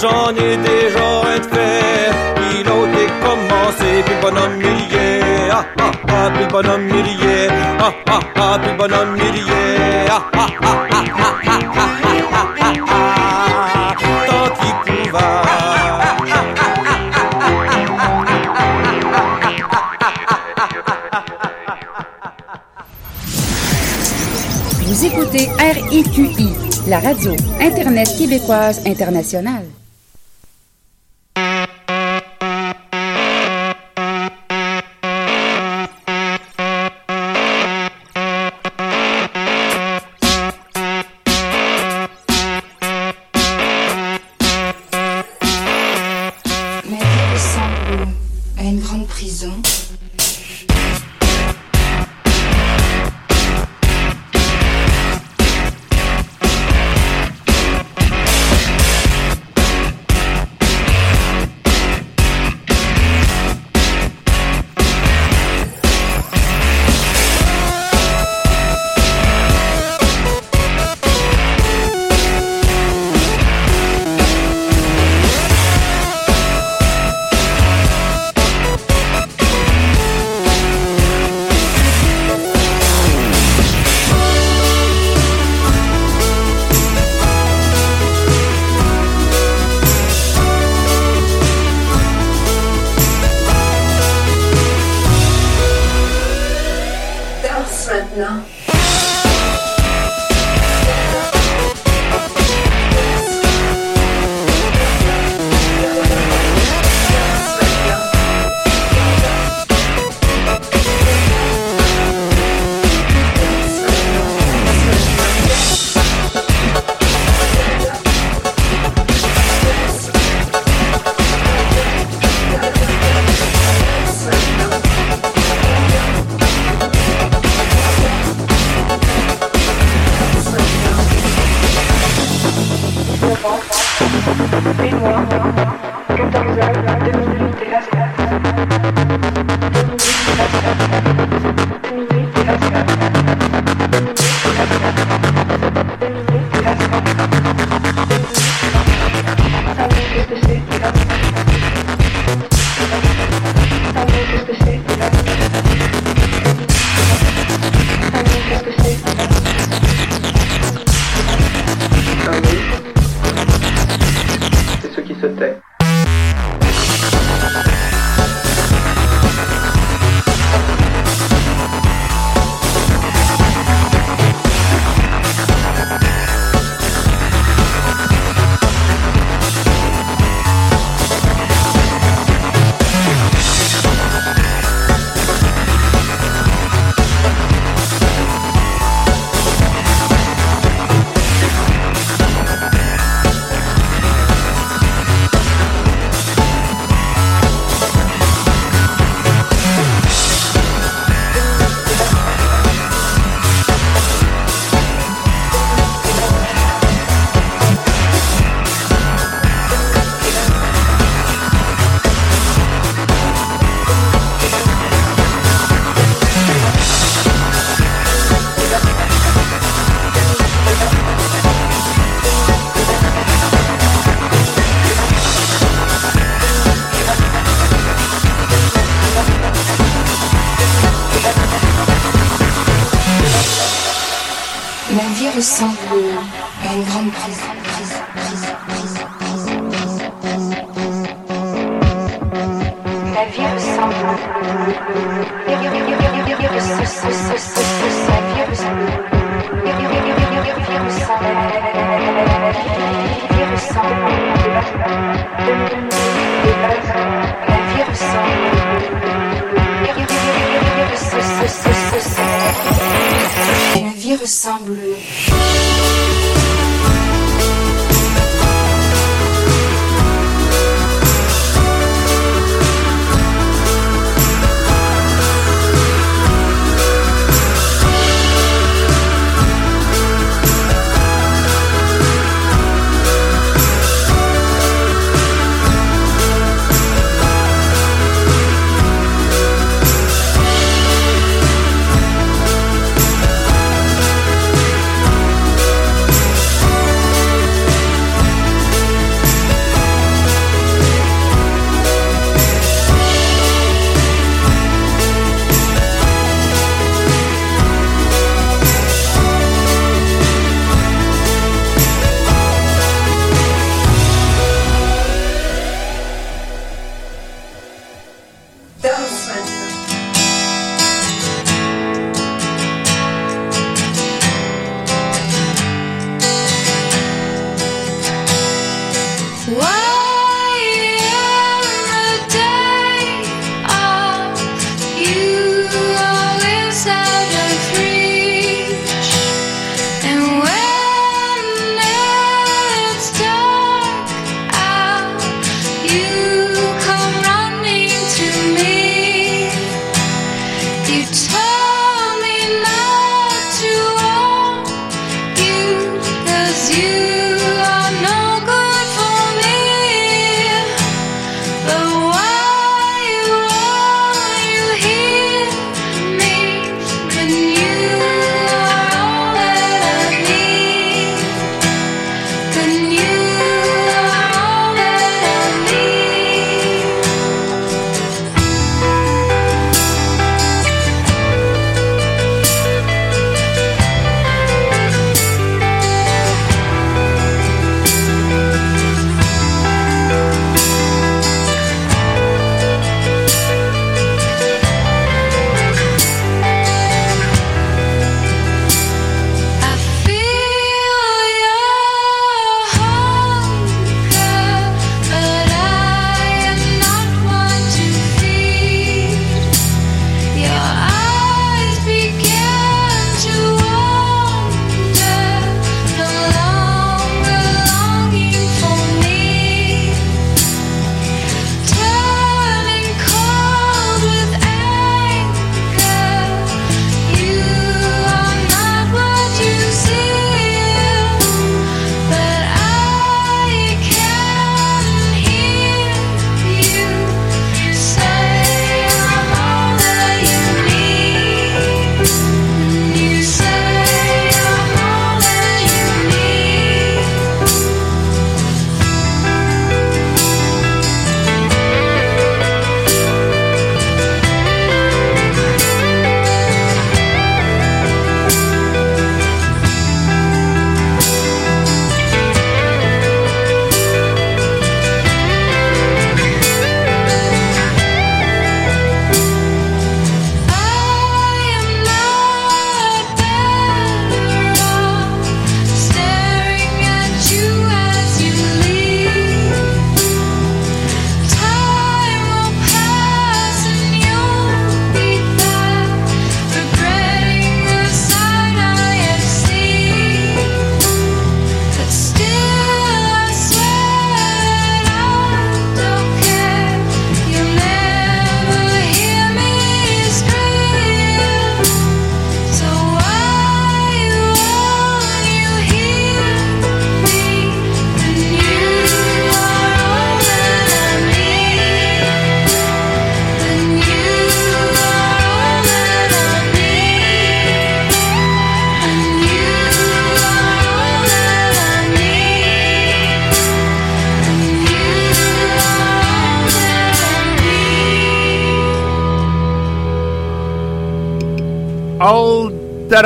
J'en ai déjà un de fait, il a décommencé, puis bonhomme millier, ah ah ah, puis bonhomme millier, ah ah ah, puis bonhomme millier. écoutez RIQI, la radio Internet québécoise internationale.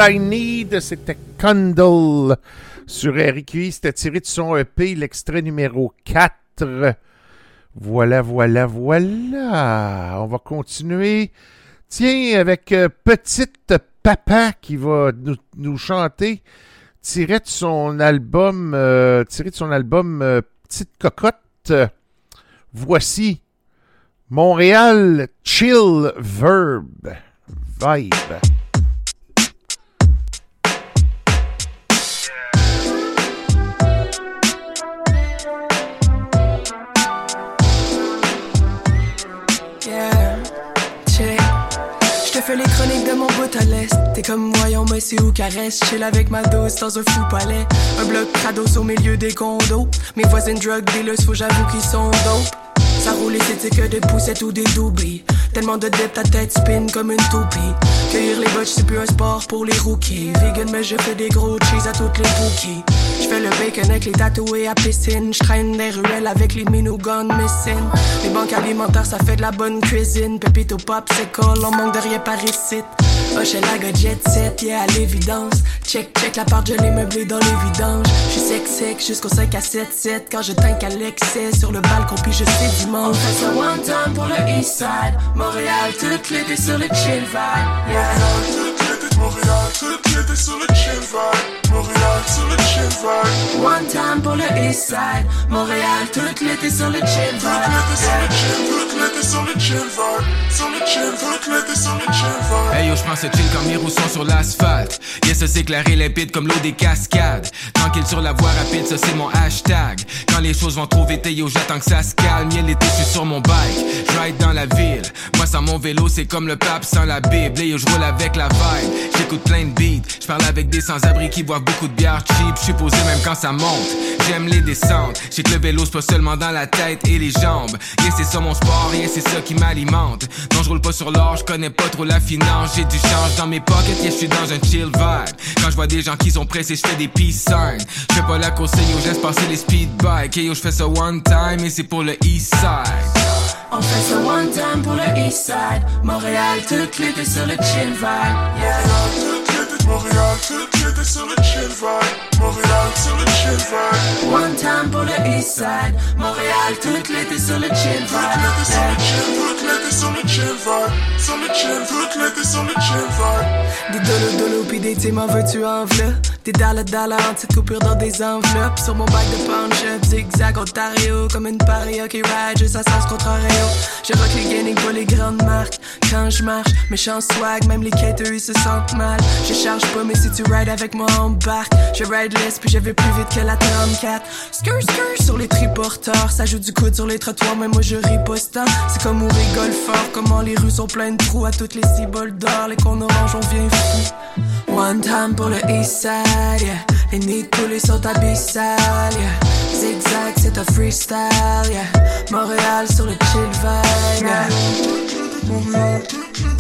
I Need, c'était Candle sur RQI. C'était tiré de son EP, l'extrait numéro 4. Voilà, voilà, voilà. On va continuer. Tiens, avec euh, Petite Papa qui va nous, nous chanter, tiré de son album, euh, tiré de son album euh, Petite Cocotte. Voici Montréal Chill Verb Vibe. Fais les chroniques de mon bout à l'est. T'es comme voyons, mais c'est où caresse. Chill avec ma dose dans un fou palais. Un bloc crados au milieu des condos. Mes voisines drug dealers, faut j'avoue qu'ils sont dope. Ça roule et c'était que des poussettes ou des doublies. Tellement de dip, ta tête spin comme une toupie. Cueillir les butch, c'est plus un sport pour les rookies. Vegan, mais je fais des gros cheese à toutes les bookies. Je fais le bacon avec les tatoués à piscine. Je traîne des ruelles avec les minoguns missing. Les banques alimentaires, ça fait de la bonne cuisine. Pépito pop, c'est cool, on manque de rien par ici. Oh, chez la jet set, yeah, à l'évidence. Check, check la part, je l'ai meublé dans les vidanges. Je suis sec, sec jusqu'au 5 à 7, 7. Quand je tank à l'excès sur le balcon, puis je sais. On fait one time pour le east side. Montréal, toute l'été sur le chill vibe. Yeah. Montréal, toute l'été sur le chill vibe. Montréal, sur le chill vibe. One time pour le east side. Montréal, toute l'été sur le chill vibe. Toute l'été sur le chill vibe. Sur le toute l'été sur le chill vibe. Hey yo, j'prends ce chill roues sont sur l'asphalte. Yes, ça c'est clair et limpide comme l'eau des cascades. Tranquille sur la voie rapide, ça c'est mon hashtag. Quand les choses vont trop vite, yo, j'attends que ça se calme. Y'a l'été, je suis sur mon bike. Je ride dans la ville. Moi, sans mon vélo, c'est comme le pape sans la Bible. Et yo, je roule avec la vibe. J'écoute plein de beats. Je parle avec des sans-abri qui boivent beaucoup de bière cheap. Je suis posé même quand ça monte. J'aime les descentes. J'ai que le vélo, c'est pas seulement dans la tête et les jambes. Yeah, c'est ça mon sport, yeah, c'est ça qui m'alimente. Non, je roule pas sur l'or, je connais pas trop la finance. J'ai du change dans mes pockets, yeah, je suis dans un chill vibe. Quand je vois des gens qui sont pressés, je fais des peace signs. Je fais pas la course, yo, je passer les speed bikes. Hey, yo, je fais ça one time et c'est pour le east side. On fait ça one time pour le east side. Montréal, toute l'été sur le chill vibe. Yeah. love. Montréal, toute l'été sur le chill vibe. Montréal, sur le chill vibe. One time pour le east side. Montréal, toute l'été sur le chill vibe. Toute l'été sur le chill vibe. Sur le chill, toute l'été sur le chill vibe. Des dolo dolo pis des teams en veux-tu en v'là? Des dollars dollars en petites coupures dans des enveloppes. Sur mon bac de punch up, zigzag Ontario. Comme une paria qui ride juste à sens contrario. Je rock les gaming pour les grandes marques. Quand je marche, méchant swag, même les caters ils se sentent mal. Je charge pas, mais si tu rides avec moi, embarque. Je ride less, puis je vais plus vite que la 34. Skr skr sur les triporteurs. Ça joue du coude sur les trottoirs, mais moi je riposte. C'est comme on rigole fort, comment les rues sont pleines de trous. À toutes les ciboles d'or, les cons orange, on vient fou. One time pour le east side, yeah. Les nids de poulet sont abyssales, yeah. Zigzag, c'est un freestyle, yeah. Montréal sur le chill vibe, yeah. Montréal,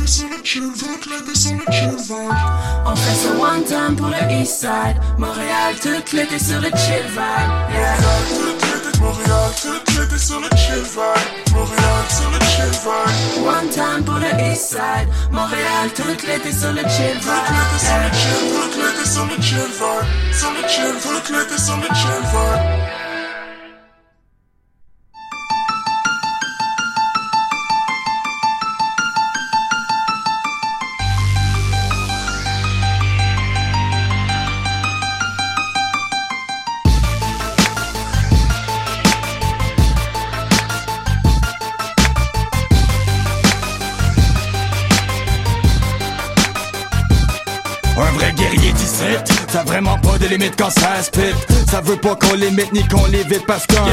sur le chill vibe, On fait one time pour le east side. Montréal, toute l'été sur le chill vibe, yeah. Montréal, toute l'été sur le chill vibe. Montréal, sur le chill vibe. One time pour le east side. Montréal, toute l'été sur le chill vibe. Toute l'été sur le chill vibe. Sur le chill, toute l'été sur le chill vibe. Quand ça Ça veut pas qu'on limite ni qu'on l'évite parce qu'un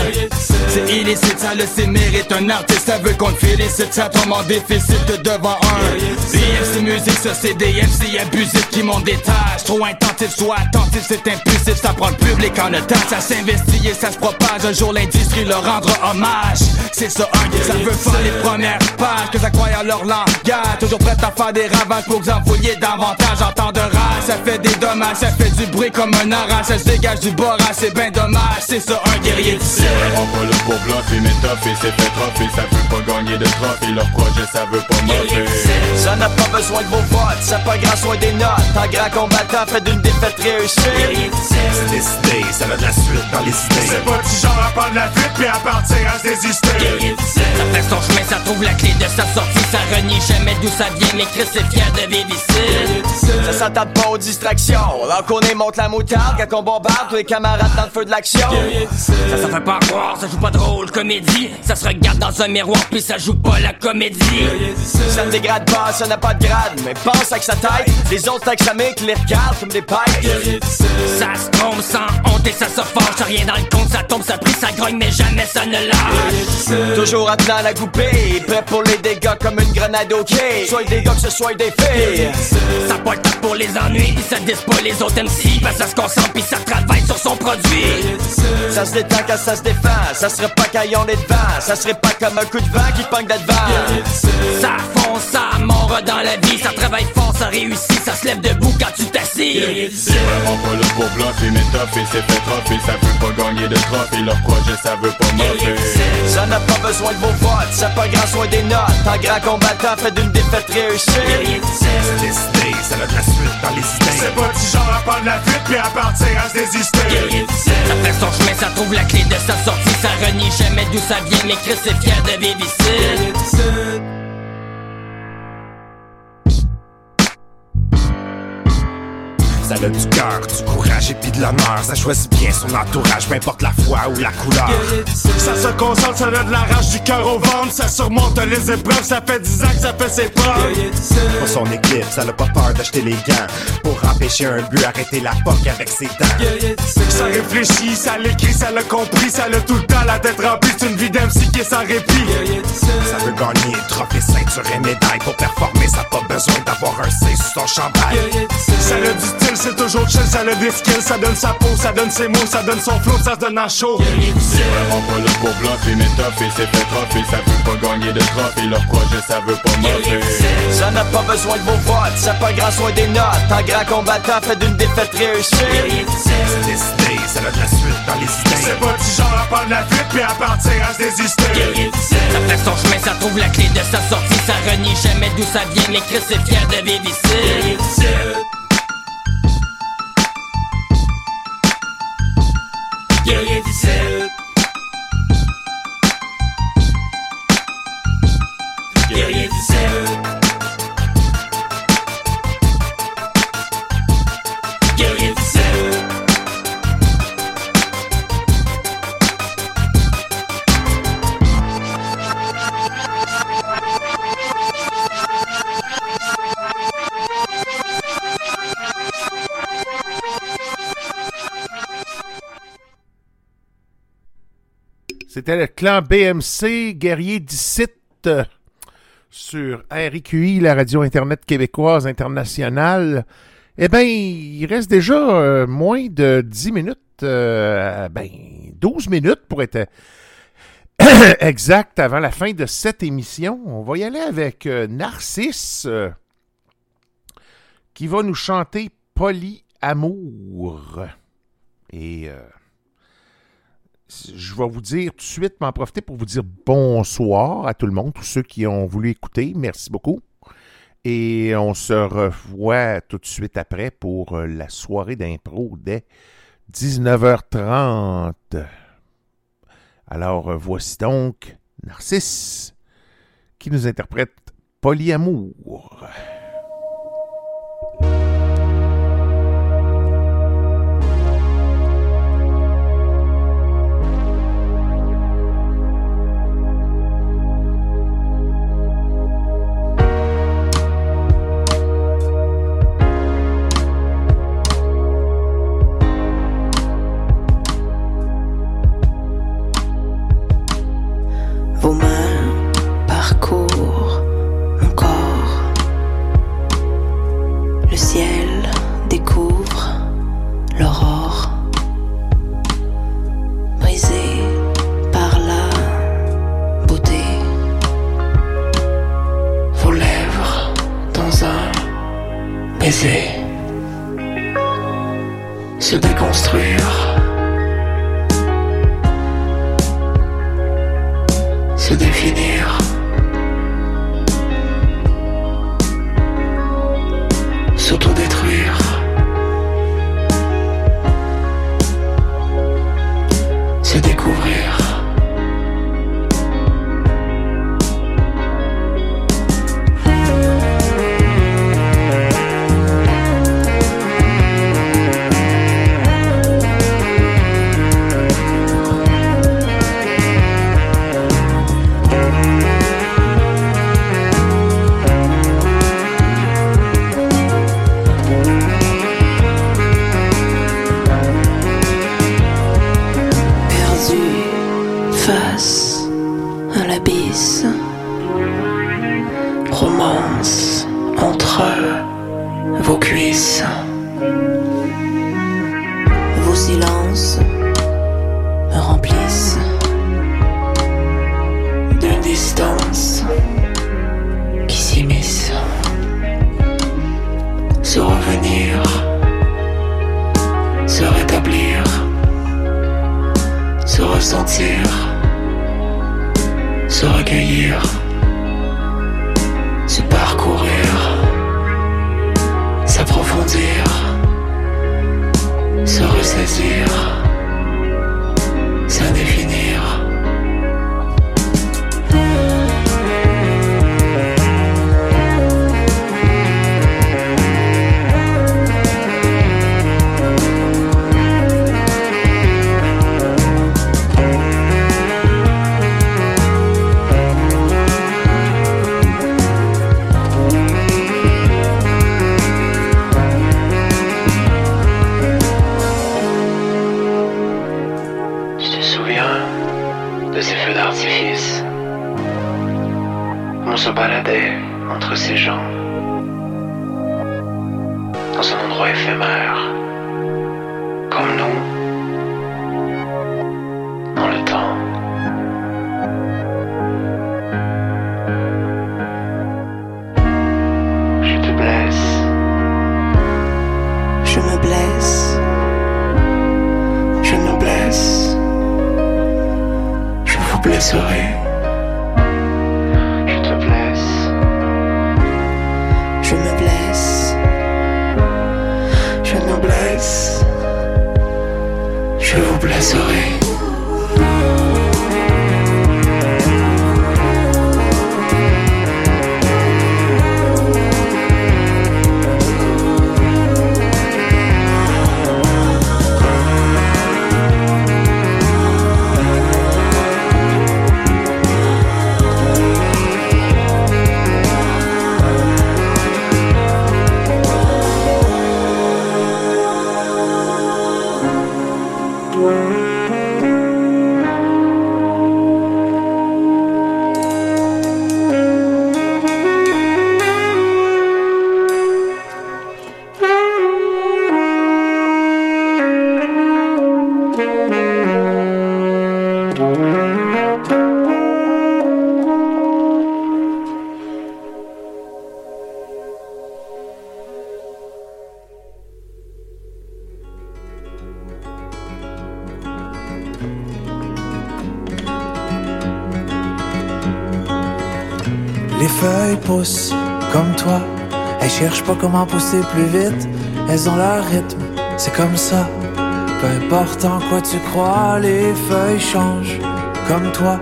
C'est illicite, ça le sait mérite. Un artiste Ça veut qu'on te félicite, ça tombe en déficit de devant un. BFC musique, ça c'est des MC abusifs qui des tâches Trop intensif, soit attentif, c'est impulsif. Ça prend le public en otage, ça s'investit et ça se propage. Un jour l'industrie leur rendra hommage. C'est ça un ça veut faire les premières pages. Que ça croit à leur langage. Toujours prêt à faire des ravages pour que vous envoyer davantage. En temps de rage Ça fait des dommages, ça fait du bruit comme un orange, ça se dégage du boras, c'est ben dommage, c'est ça un guerrier du ciel. On pas là pour bluffer, mais tough et c'est fait trophée, ça veut pas gagner de trophée, leur projet ça veut pas moffer. Ça n'a pas besoin de vos votes, ça pas grand soin des notes. Un grand combattant fait d'une défaite réussie. C'est décidé, ça a de la suite dans les idées. C'est pas du genre à prendre la fuite puis à partir à se désister. Ça fait son chemin, ça trouve la clé de sa sortie, ça renie jamais d'où ça vient, mais Chris est fier de vivre ici. Ça s'attarde pas aux distractions. Là qu'on est monte la moutarde, quand on bombarde tous les camarades dans le feu de l'action. Ça, ça fait pas croire, ça joue pas drôle, comédie. Ça se regarde dans un miroir, puis ça joue pas la comédie. Ça ne dégrade pas, ça n'a pas de grade, mais pense avec sa tête. Les autres avec sa mec les regardent comme des pipes. Ça se trompe sans honte et ça se forge, rien dans le compte, ça tombe, ça prie, ça grogne, mais jamais ça ne lâche. Toujours attenant la goupille, prêt pour les dégâts comme une grenade au quai. Soit des gars que ce soit des filles. Ça pas le temps pour les ennuis, pis ça dise pas les autres MC, parce que ça se ça travaille sur son produit. Ça se détend quand ça se défend, ça serait pas quand on est devant, ça serait pas comme un coup de vent qui pogne d'advance. Ça fonce, ça mord dans la vie, ça travaille fort, ça réussit, ça se lève debout quand tu t'assis. C'est vraiment pas là pour bluffer, mais tough et c'est fait trophée, ça veut pas gagner de trophée, leur projet ça veut pas moffer. Ça n'a pas besoin de vos votes, ça pas grand soin des notes. Un grand combattant fait d'une défaite réussie. C'est décidé, ça a de la suite dans les idées. C'est pas du genre à prendre la fuite puis à partir à se désister. Ça fait son chemin, ça trouve la clé de sa sortie, ça renie jamais d'où ça vient, mais Chris est fier de vivre Ça a du cœur, du courage et puis de l'honneur. Ça choisit bien son entourage, peu importe la foi ou la couleur. Ça se concentre, ça a de la rage du cœur au ventre, ça surmonte les épreuves, ça fait 10 ans que ça fait ses preuves. Pour son équipe, ça n'a pas peur d'acheter les gants. Pour empêcher un but, arrêter la poque avec ses dents. Ça réfléchit, ça l'écrit, ça l'a compris, ça l'a tout le temps la tête remplie, c'est une vie d'MC qui est sans répit. Ça veut gagner trophée, ceinture et médaille. Pour performer, ça n'a pas besoin d'avoir un C sur son chandail. Ça a du style, c'est toujours chill, ça a des skills, ça donne sa peau, ça donne ses mots, ça donne son flow, ça se donne en show. C'est vraiment pas là pour bluffer, mais tough et c'est fait trophée, ça veut pas gagner de trophée, leur projet ça veut pas moffer. Ça n'a pas besoin de vos votes, ça pas grand soin des notes. Un grand combattant fait d'une défaite réussie. C'est décidé, ça a de la suite dans les idées. C'est pas du genre à prendre la fuite puis à partir à se désister. Ça fait son chemin, ça trouve la clé de sa sortie, ça renie jamais d'où ça vient, mais Chris est fier de vivre ici. C'était le clan BMC Guerrier 17 euh, sur RIQI, la radio Internet québécoise internationale. Eh bien, il reste déjà euh, moins de 10 minutes, euh, ben 12 minutes pour être [COUGHS] exact avant la fin de cette émission. On va y aller avec Narcisse qui va nous chanter Polyamour. Et je vais vous dire tout de suite, m'en profiter pour vous dire bonsoir à tout le monde, tous ceux qui ont voulu écouter. Merci beaucoup. Et on se revoit tout de suite après pour euh, la soirée d'impro dès 19h30. Alors, euh, voici donc Narcisse qui nous interprète Polyamour. Comment pousser plus vite. Elles ont leur rythme, c'est comme ça. Peu importe en quoi tu crois, les feuilles changent comme toi.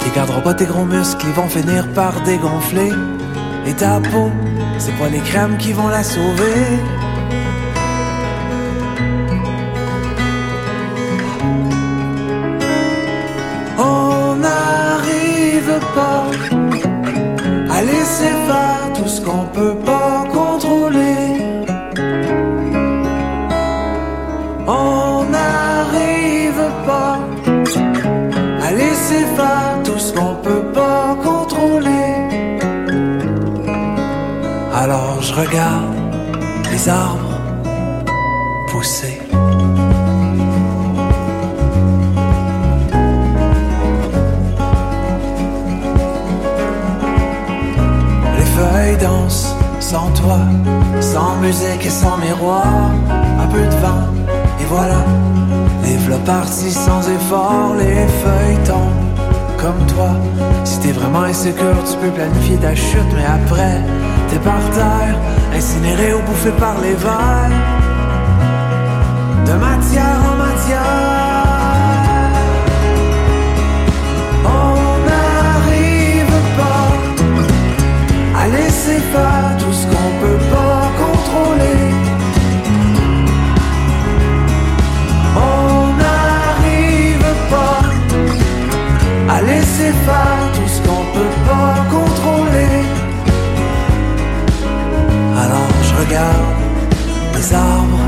Tu garderas pas tes gros muscles, ils vont finir par dégonfler. Et ta peau, c'est pas les crèmes qui vont la sauver. On n'arrive pas à laisser faire tout ce qu'on peut pas Je regarde les arbres pousser. Les feuilles dansent sans toi, sans musique et sans miroir. Un peu de vent, et voilà, parti sans effort, les feuilles tombent comme toi. Si t'es vraiment insécure, tu peux planifier ta chute, mais après, par terre, incinéré ou bouffé par les vers. De matière en matière. On n'arrive pas à laisser faire tout ce qu'on peut pas contrôler. On n'arrive pas à laisser faire tout ce qu'on peut pas contrôler. Alors je regarde les arbres